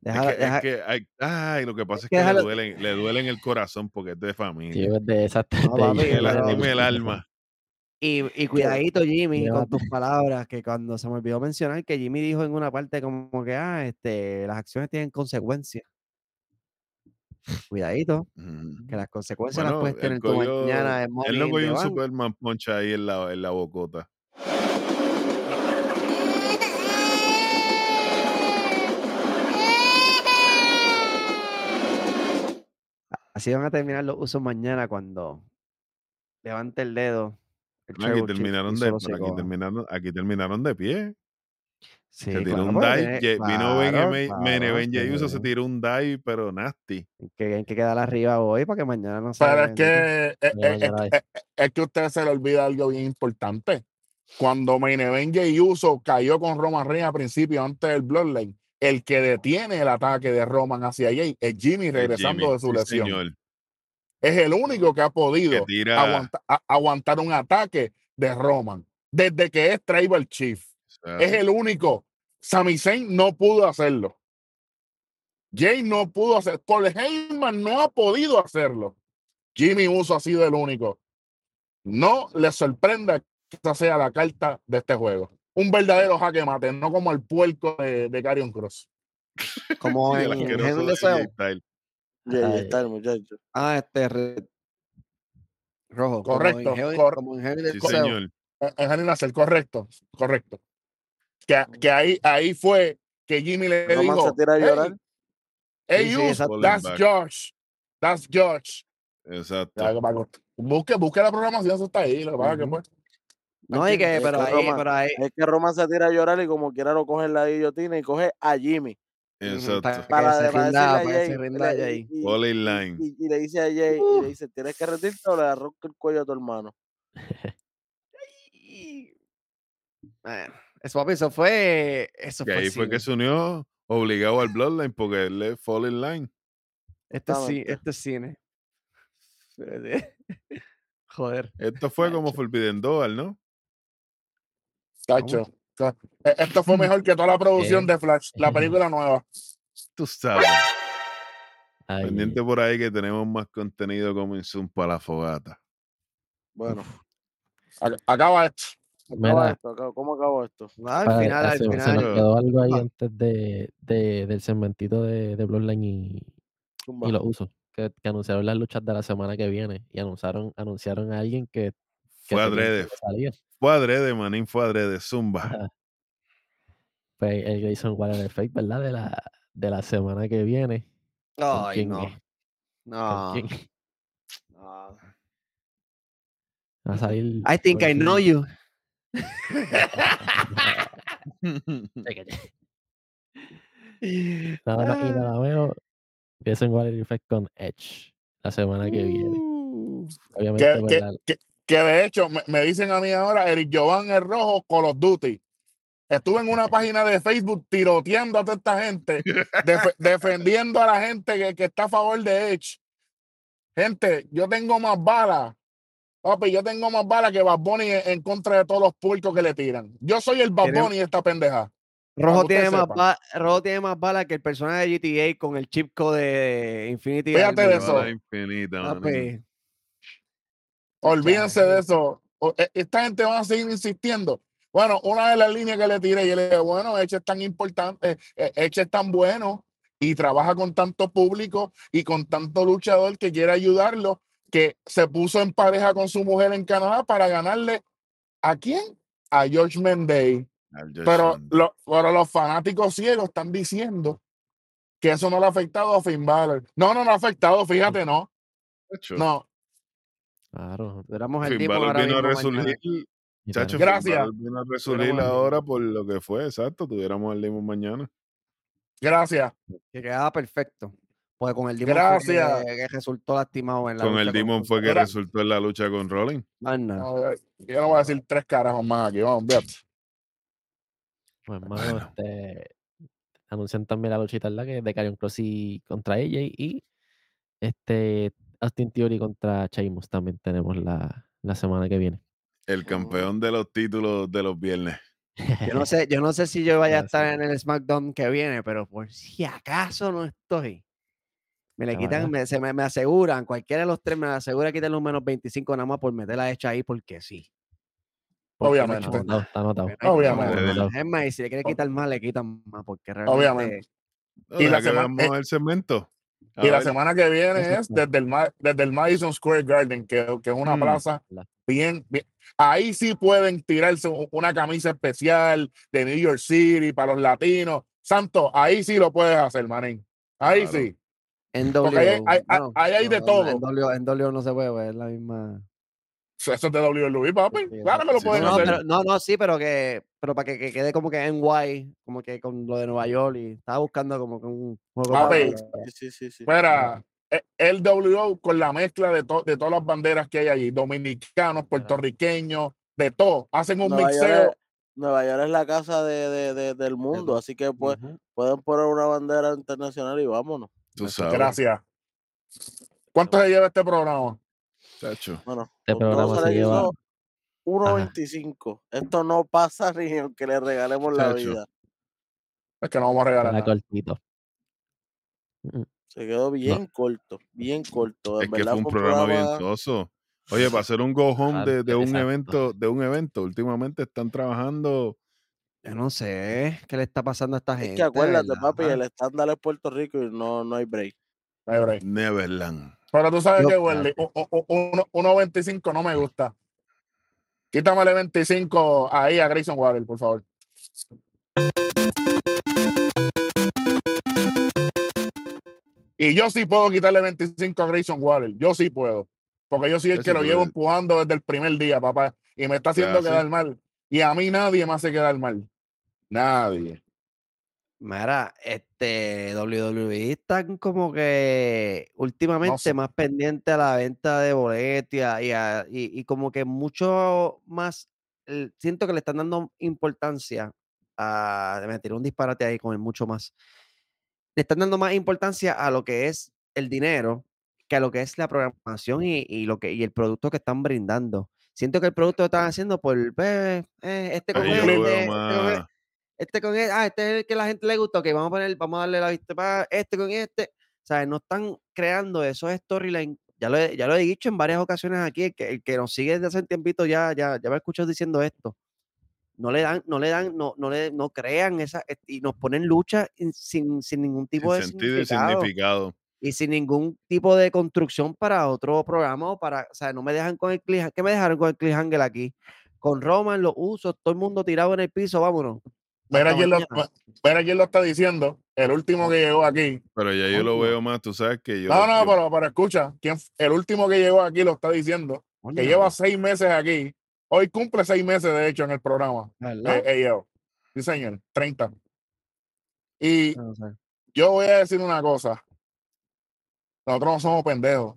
Deja, es que, deja- es que hay- ay, lo que pasa es que que, le, déjalo- duele, le duele en el corazón porque es de Sí, familia. es de esas No, papi, me pero- lastima el alma. Y, y cuidadito, Jimmy, con [LAUGHS] tus palabras, que cuando se me olvidó mencionar que Jimmy dijo en una parte como que, ah, este, las acciones tienen consecuencias. Cuidadito, Ujú. que las consecuencias las Bueno, puedes él tener tú cogió- mañana en Él no cogió un. Superman Punch ahí en la, en la bocota. Así van a terminar los usos mañana cuando levante el dedo. el No, aquí terminaron de, aquí terminaron, aquí terminaron de pie. Sí, se tiró claro, un dive. Ye- vino Ben, claro, Ben, claro, Ben Jay Uso, se tiró un dive, pero nasty. Que hay que quedar arriba hoy para que mañana no se Pero es vea que, es, es- es- es que a usted se le olvida algo bien importante. Cuando Jey Uso cayó con Roman Reigns a principio antes del Bloodline, el que detiene el ataque de Roman hacia Jay es Jimmy Es regresando Jimmy, de su lesión. señor, Es el único que ha que podido tira. aguanta- a- aguantar un ataque de Roman desde que es Tribal Chief. Es el único. Sami Zayn no pudo hacerlo. Jay no pudo hacer. Paul Heyman no ha podido hacerlo. Jimmy Uso ha sido el único. No le sorprenda que esa sea la carta de este juego. Un verdadero jaque mate, no como el puerco de, de Carrion Cross. Como [LAUGHS] el en asqueroso Hell in de the Cell. AJ Styles. Ya, ya Ay. está el muchacho. Ah, este. Re- Rojo. Correcto, Como en cor- como en del Sí, Boxeo. señor. En a Cell, correcto, correcto. Que, que ahí, ahí fue que Jimmy le Roman dijo, se tira a "Hey, llorar. hey, Sí, sí, you, that's back. Josh, that's Josh. Exacto. Ya, que que- Busque, busque la programación, eso está ahí. Lo que pasa es que, Ujú. pues, No, y que, es pero que ahí, Roman- pero ahí. Es que Roman se tira a llorar y como quiera lo coge en la guillotina y coge a Jimmy. Exacto. Para, Para, que rinda, decirle a para que se Jay. rinda le- Jay. y- y- Fall in y- line. y- le dice a Jay, y le dice, tienes que rendirte o le arranca el cuello a tu hermano. Bueno, eso, papi, eso fue. Eso Y fue. ahí fue que se unió obligado al Bloodline porque él es Fall in line. Este es, Exactamente. este es cine. [LAUGHS] Joder. Esto fue como Forbidden Door, ¿no? Tacho. E- Esto fue mejor que toda la [LAUGHS] producción ¿Qué? de Flash, la [LAUGHS] película nueva. Tú sabes. Ay, Pendiente por ahí que tenemos más contenido como Zoom para la fogata. Bueno, Ac- Acaba esto. acaba Mira, esto, ¿cómo acabó esto? No, al para- final, al se, se nos final. quedó algo ahí Ah. antes de, de- del segmentito de, de Bloodline y, los usos. Que, que anunciaron las luchas de la semana que viene. Y anunciaron, anunciaron a alguien que Fue adrede. Fue adrede, manín, fue adrede. Zumba. Fue [LAUGHS] el Grayson Waller Effect, ¿verdad? De la, de la semana que viene. ¿Con Ay, no. No. [LAUGHS] no. Va a salir. I think I know you. [LAUGHS] Nada más y Ah. nada menos. Grayson Waller Effect con Edge. La semana que viene. Uh. Obviamente, pues, que- la- que- que de hecho, me, me dicen a mí ahora, Eric Jovan el rojo, Call of Duty. Estuve en una [LAUGHS] página de Facebook tiroteando a toda esta gente, defe- [LAUGHS] defendiendo a la gente que, que está a favor de Edge. Gente, yo tengo más balas. Papi, yo tengo más balas que Bad Bunny en, en contra de todos los pulcos que le tiran. Yo soy el Bad Bunny de esta pendeja. Rojo tiene, más sepa. ba- Rojo tiene más balas que el personaje de GTA con el chip code de Infinity. Fíjate de eso. Bala infinita. Papi, Olvídense de eso. O- e- Esta gente va a seguir insistiendo. Bueno, una de las líneas que le tiré, yo le dije, bueno, Eche es tan importante, eh, Eche es tan bueno y trabaja con tanto público y con tanto luchador que quiere ayudarlo, que se puso en pareja con su mujer en Canadá para ganarle a quién? A George Mendey. Pero, lo- pero los fanáticos ciegos están diciendo que eso no le ha afectado a Finn Balor. No, no, no ha afectado, fíjate, no. No, Claro. tuviéramos el Finn Balor ahora vino a resurgir. Chacho, Gracias. Balor vino a resurgir ahora por lo que fue, exacto. Tuviéramos el Limón mañana. gracias. Que quedaba perfecto. Pues con el Demon fue que, que resultó lastimado en la Con lucha el Demon fue que resultó en la lucha con nada. No, yo no voy a decir tres carajos más aquí, vamos, fíjate. Pues, hermano, Bueno. este, anuncian también la luchita ¿verdad? que de Karrion Cross y contra AJ y este Austin Theory contra Sheamus también tenemos la, la semana que viene. El campeón de los títulos de los viernes. [LAUGHS] Yo no sé, yo no sé si yo vaya a estar en el SmackDown que viene, pero por si acaso no estoy. Me le quitan, me, se me, me aseguran, cualquiera de los tres me asegura quitarle un menos 25 nada más por meterla hecha ahí porque sí. Porque Obviamente. Está anotado, está Obviamente. Es más, y si le quiere quitar más, le quitan más, porque Obviamente. realmente No, Y la semana- el segmento. A Y la semana que viene es desde el, desde el Madison Square Garden, que, que es una Mm. plaza La- bien, bien. Ahí sí pueden tirarse una camisa especial de New York City para los latinos. Santo, ahí sí lo puedes hacer, manín. Ahí Claro. sí. en Porque ahí hay- hay- de no, todo. En W, en W no se puede, pues, es la misma. Eso es de WWE, papi. Sí, Claro que lo sí, pueden No, no, hacer. pero, no, no, sí, pero que, pero para que, que quede como que en guay, como que con lo de Nueva York y estaba buscando como que un juego. Papi, para- Sí, sí, sí. sí. Mira, e- el WO con la mezcla de, to- de todas las banderas que hay allí, dominicanos, puertorriqueños, de todo. Hacen un Nueva York, mixeo. es, Nueva York es la casa de, de- de- del mundo, así que pues, pueden poner una bandera internacional y vámonos. tú sabes, Gracias. ¿Cuánto se lleva este programa? Chacho. Bueno, Este programa se le lleva. hizo 1.25. Esto no pasa [LAUGHS] ni aunque le regalemos la Chacho. vida. Es que no vamos a regalar nada. cortito. Mm, Se quedó bien corto, bien corto. Es En que verdad fue un programa bien soso. Oye, para hacer un go home Ah, de, de un exacto. evento, de un evento, últimamente están trabajando. Yo no sé qué le está pasando a esta Es gente. que acuérdate, ¿verdad? papi, el estándar es Puerto Rico y no, no hay break. No hay break. Neverland. Pero tú sabes que uno- 1.25 no me gusta. Quítamele 25 ahí a Grayson Waller, por favor. Y yo sí puedo quitarle 25 a Grayson Waller. Yo sí puedo. Porque yo soy el que lo llevo empujando desde el primer día, papá. Y me está haciendo quedar mal. Y a mí nadie me hace quedar mal. Nadie. Mira, este WWE están como que últimamente sé. más pendiente a la venta de boletos y, a- y y- como que mucho más, siento que le están dando importancia a, me tiré un disparate ahí con el mucho más, le están dando más importancia a lo que es el dinero que a lo que es la programación y, y lo que, y el producto que están brindando. Siento que el producto lo están haciendo por, pues, eh, este con lo este, este e- más. Este con este, ah, este es el que la gente le gusta, ok, vamos a poner, vamos a darle la vista para este con este. O sea, no están creando esos storylines. Ya lo, he, ya lo he dicho en varias ocasiones aquí, el que, el que nos sigue desde hace un tiempito ya, ya, ya me escuchó diciendo esto. No le dan, no le dan, no, no le, no crean esa, y nos ponen lucha in- sin, sin ningún tipo Sin de sentido y significado significado. y sin ningún tipo de construcción para otro programa o para, o sea, no me dejan con el cliffhanger. ¿Qué me dejaron con el cliffhanger aquí? Con Roman, los usos, todo el mundo tirado en el piso, vámonos. Mira quién, lo, mira quién lo está diciendo. El último que llegó aquí. Pero ya yo lo veo más, tú sabes que yo. No, no, yo- pero, pero escucha. ¿quién, el último que llegó aquí lo está diciendo. Que lleva seis meses aquí. Hoy cumple seis meses, de hecho, en el programa. Eh, AO. Sí, señor. 30. Y No sé. yo voy a decir una cosa. Nosotros no somos pendejos.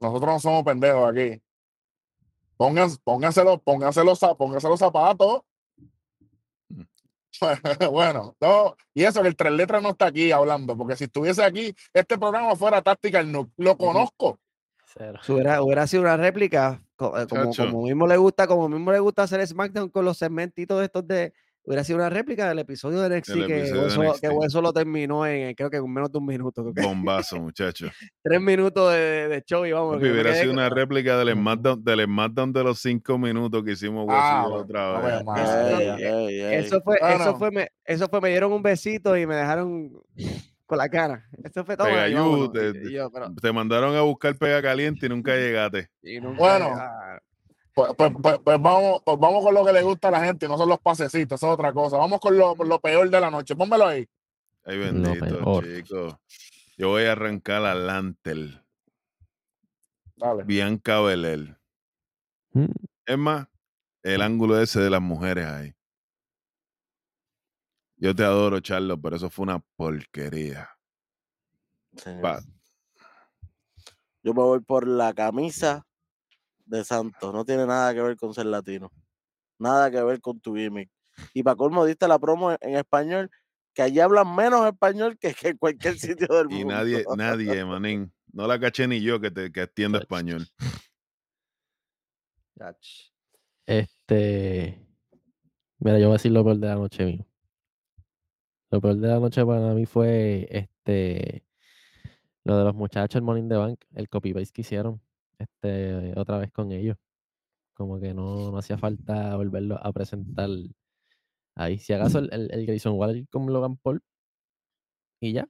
Nosotros no somos pendejos aquí. Pónganse, pónganse, los, pónganse los zapatos. [LAUGHS] Bueno, no, y eso que el tres letras no está aquí hablando, porque si estuviese aquí, este programa fuera Tactical Nuke. Lo conozco. Cero. Si hubiera, hubiera sido una réplica, eh, como, como mismo le gusta, como mismo le gusta hacer SmackDown con los segmentitos estos de. Hubiera sido una réplica del episodio de NXT, que, episodio de Hueso, que NXT. Hueso lo terminó en, creo que en menos de un minuto. creo que Bombazo, [LAUGHS] muchacho. tres minutos de, de show y vamos. Papi, hubiera sido una réplica del SmackDown, del SmackDown de los cinco minutos que hicimos Hueso Ah, otra vez. Eso- eh, fue, eso fue, me, eso fue, me dieron un besito y me dejaron con la cara. Eso fue todo. Pegayú, te- Y- y yo, pero- Te mandaron a buscar pega caliente y nunca llegaste. y nunca- Bueno. Pues, pues- pues- pues vamos, pues vamos con lo que le gusta a la gente, no son los pasecitos, eso es otra cosa. Vamos con lo, peor de la noche. Pónmelo ahí. Ay, bendito, chicos. Yo voy a arrancar a Lantel, Dale. Bianca Belair. Mm, Es más, el ángulo ese de las mujeres ahí. Yo te adoro, Charlo, pero eso fue una porquería. Pa- Yo me voy por la camisa de Santos. No tiene nada que ver con ser latino. Nada que ver con tu gimmick. Y para colmo diste la promo en, en español, que allí hablan menos español que, que en cualquier sitio [LAUGHS] del mundo. Y nadie, nadie, manín. No la caché ni yo que, te, que entiendo Chach. español. Este. Mira, yo voy a decir lo peor de la noche mío. Lo peor de la noche para mí fue este. Lo de los muchachos, el Morning the Bank, el copy paste que hicieron. Este, otra vez con ellos. Como que no, no hacía falta volverlo a presentar ahí. Si acaso el, el, el Grayson Waller con Logan Paul. Y ya.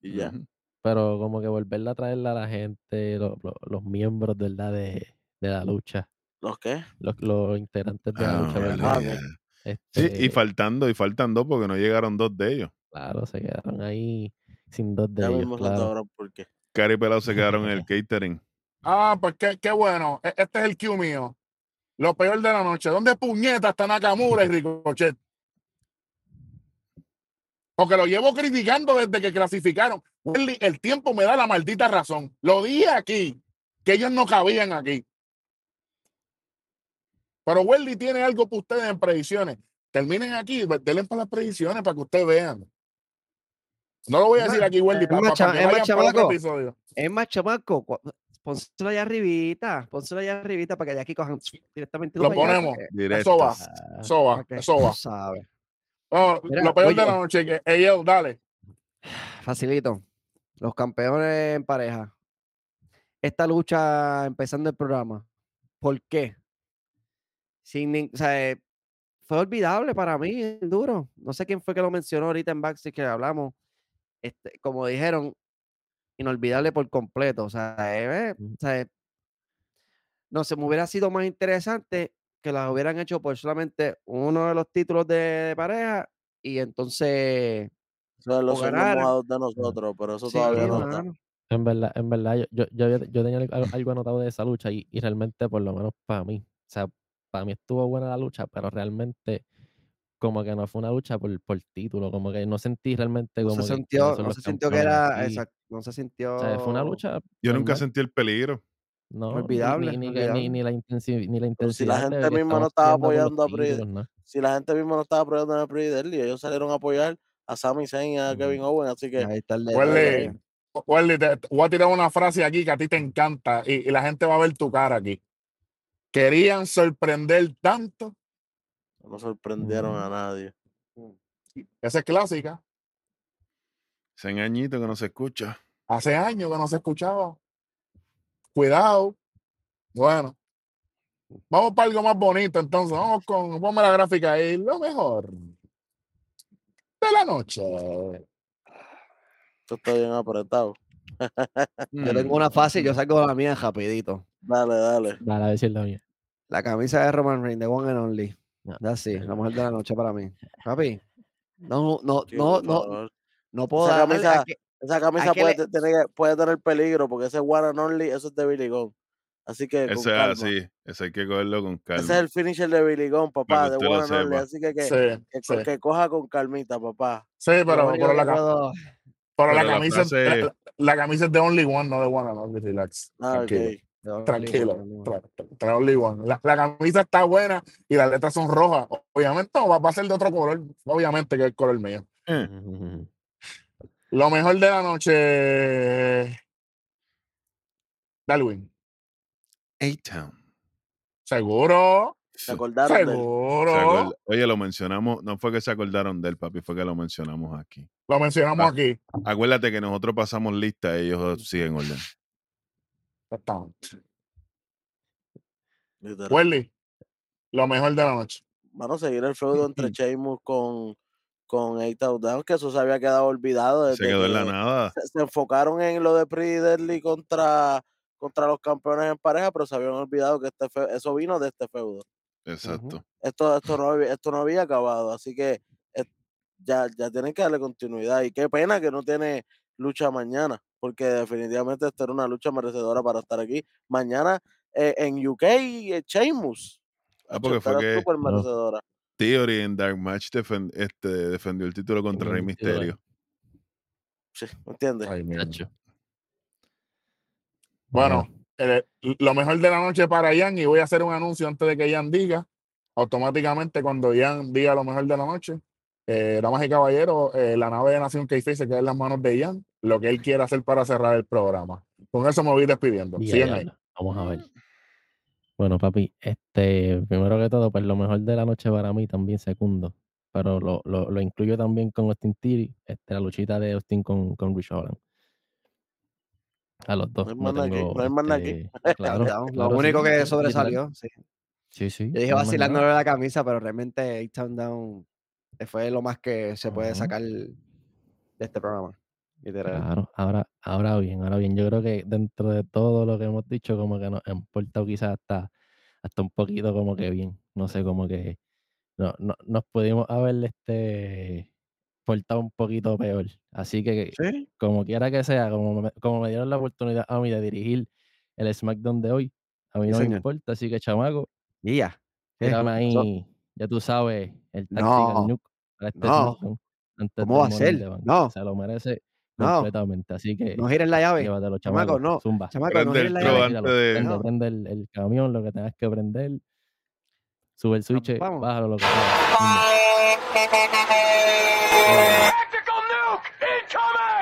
Y ya. Ujú. Pero como que volverla a traerle a la gente, lo- lo- los miembros, ¿verdad? De, de la lucha. ¿Los qué? Los, los integrantes de la Ah, lucha, vale, ¿verdad? Sí, y Este, faltando, y faltando porque no llegaron dos de ellos. Claro, se quedaron ahí sin dos de Ya ellos, claro. ahora por qué. Cari Pelado se quedaron en el [LAUGHS] catering. Ah, pues qué, qué bueno. E- Este es el cue mío. Lo peor de la noche. ¿Dónde puñeta está Nakamura y Ricochet? Porque lo llevo criticando desde que clasificaron. Welly, el tiempo me da la maldita razón. Lo dije aquí, que ellos no cabían aquí. Pero Welly tiene algo para ustedes en predicciones. Terminen aquí, denle para las predicciones para que ustedes vean. No lo voy a decir aquí, Welly, es para, que vayan para otro episodio. Es más, chamaco, pónselo allá arribita, pónselo allá arribita para que de aquí cojan directamente. Lo ponemos. va. Eso va, eso va. Oh, Mira, lo peor de la noche, que ellos, dale. Facilito. Los campeones en pareja. Esta lucha empezando el programa. ¿Por qué? Sin, o sea, eh, fue olvidable para mí, duro. No sé quién fue que lo mencionó ahorita en Backstage que hablamos. Este, como dijeron, inolvidable por completo. O sea, eh, o sea, no sé, me hubiera sido más interesante que las hubieran hecho por solamente uno de los títulos de, de pareja y entonces o los mojados de nosotros, pero eso Sí, todavía no está. En verdad, en verdad, yo, yo, yo, había- yo tenía algo, algo anotado de esa lucha y, y realmente, por lo menos para mí, o sea, para mí estuvo buena la lucha, pero realmente como que no fue una lucha por, por título, como que no sentí realmente No como se que sintió, son no se sintió que era, exacto, no se O sintió sea, fue una lucha Yo nunca normal, sentí el peligro. no, olvidable, ni, ni, que- ni, olvidable. ni la intensi- ni la Pero si la intensidad de gente que misma no estaba apoyando a Pri- títulos, ¿no? si la gente misma no estaba apoyando a Pretty Deadly, ellos salieron a apoyar a Sami Zayn y a. Kevin Owens, así que Ahí está el detalle. huele, te, te voy a tirar una frase aquí que a ti te encanta y, y la gente va a ver tu cara aquí. Querían sorprender tanto. No sorprendieron Ujú. a nadie. Esa es clásica. Hace añito que no se escucha. Hace años que no se escuchaba. Cuidado. Bueno. Vamos para algo más bonito entonces. Vamos con, ponme la gráfica ahí. Lo mejor de la noche. Esto está bien apretado. [LAUGHS] Yo tengo una fácil, yo saco la mía rapidito. Dale, dale. Dale, a la mía. La camisa de Roman Reigns, de One and Only. No, Así, no, la mujer de la noche para mí. Papi, no, [LAUGHS] no, no, no, no puedo Esa camisa- Esa camisa puede, tener- puede tener peligro porque ese one and only, eso es de Billy Gunn. Así que con Ese es calma. así. Ese hay que cogerlo con calma. Ese es el finisher de Billy Gunn, papá, que de one and only. Así que que, Sí, que, sí. que coja con calmita, papá. Sí, pero, pero la, que ca- puedo- pero la Pero la camisa, frase- la, la camisa es de Only One, no de One and Only. Relax. Ah, Tranquilo. Tranquilo. One, Only One. Tra- tra- Only One. La, la camisa está buena y las letras son rojas. Obviamente no, va, va a ser de otro color. Obviamente que es el color mío. Ujú. Lo mejor de la noche. Darwin. A-Town. Seguro. ¿Se acordaron de él? Se Seguro. acord- Oye, lo mencionamos, no fue que se acordaron de él, papi, fue que lo mencionamos aquí. Lo mencionamos Ah. aquí. Acuérdate que nosotros pasamos lista, ellos siguen orden. Exactamente. Literal. Welly. Lo mejor de la noche. Van a seguir el feudo entre [CLEARS THROAT] Sheamus con, con A-Town Down, que eso se había quedado olvidado. Se desde quedó en la nada. se, se enfocaron en lo de Pretty Deadly contra, contra los campeones en pareja, pero se habían olvidado que este fe- eso vino de este feudo. Exacto. Esto, esto, no, había- esto no había acabado, así que ya, ya tienen que darle continuidad. Y qué pena que no tiene lucha mañana, porque definitivamente esta era una lucha merecedora para estar aquí. Mañana eh, en UK, eh, Sheamus. Ah, porque fue que- súper no. merecedora. Theory en Dark Match defen- este, defendió el título contra Rey. Misterio. Sí, ¿me entiendes? Ay, mira. Chacho. Bueno, eh, lo mejor de la noche para Ian, y voy a hacer un anuncio antes de que Ian diga, automáticamente cuando Ian diga lo mejor de la noche, eh, damas y caballeros, eh, la nave de Nación Keife se queda en las manos de Ian, lo que él quiera hacer para cerrar el programa. Con eso me voy despidiendo. Ya, ahí. ya. Vamos a ver. Bueno, papi, este, primero que todo, pues lo mejor de la noche para mí también segundo, pero lo, lo, lo incluyo también con Austin Theory, este, la luchita de Austin con, con Rich Holland. A los dos. no más nada aquí, no hay más nada aquí. este, [LAUGHS] claro, claro, lo único sí, que sobresalió. Sí. Sí, sí. Yo dije no vacilándole la camisa, pero realmente A-Town Down fue lo más que se puede sacar de este programa. Literal. Claro, ahora, ahora bien, ahora bien, yo creo que dentro de todo lo que hemos dicho, como que nos ha importado quizás hasta, hasta un poquito como que bien, no sé, como que no, no, nos pudimos haber este, portado un poquito peor. Así que Sí. como quiera que sea, como me, como me dieron la oportunidad a mí de dirigir el SmackDown de hoy, a mí no me señor. importa, así que chamaco, Y ya. ¿Qué? Ya tú sabes, el Tactical no, Nuke para este no. Antes ¿Cómo va a ser? No. Se lo merece no. completamente. Así que. No giren la llave. Llévatelo, chamaco. no. Zumba. Chamaco, prende no giren la llave. Antes de... Prende, prende el, el, camión, lo que tengas que prender. Sube el switch, Vamos. bájalo lo que sea. Tactical Nuke incoming!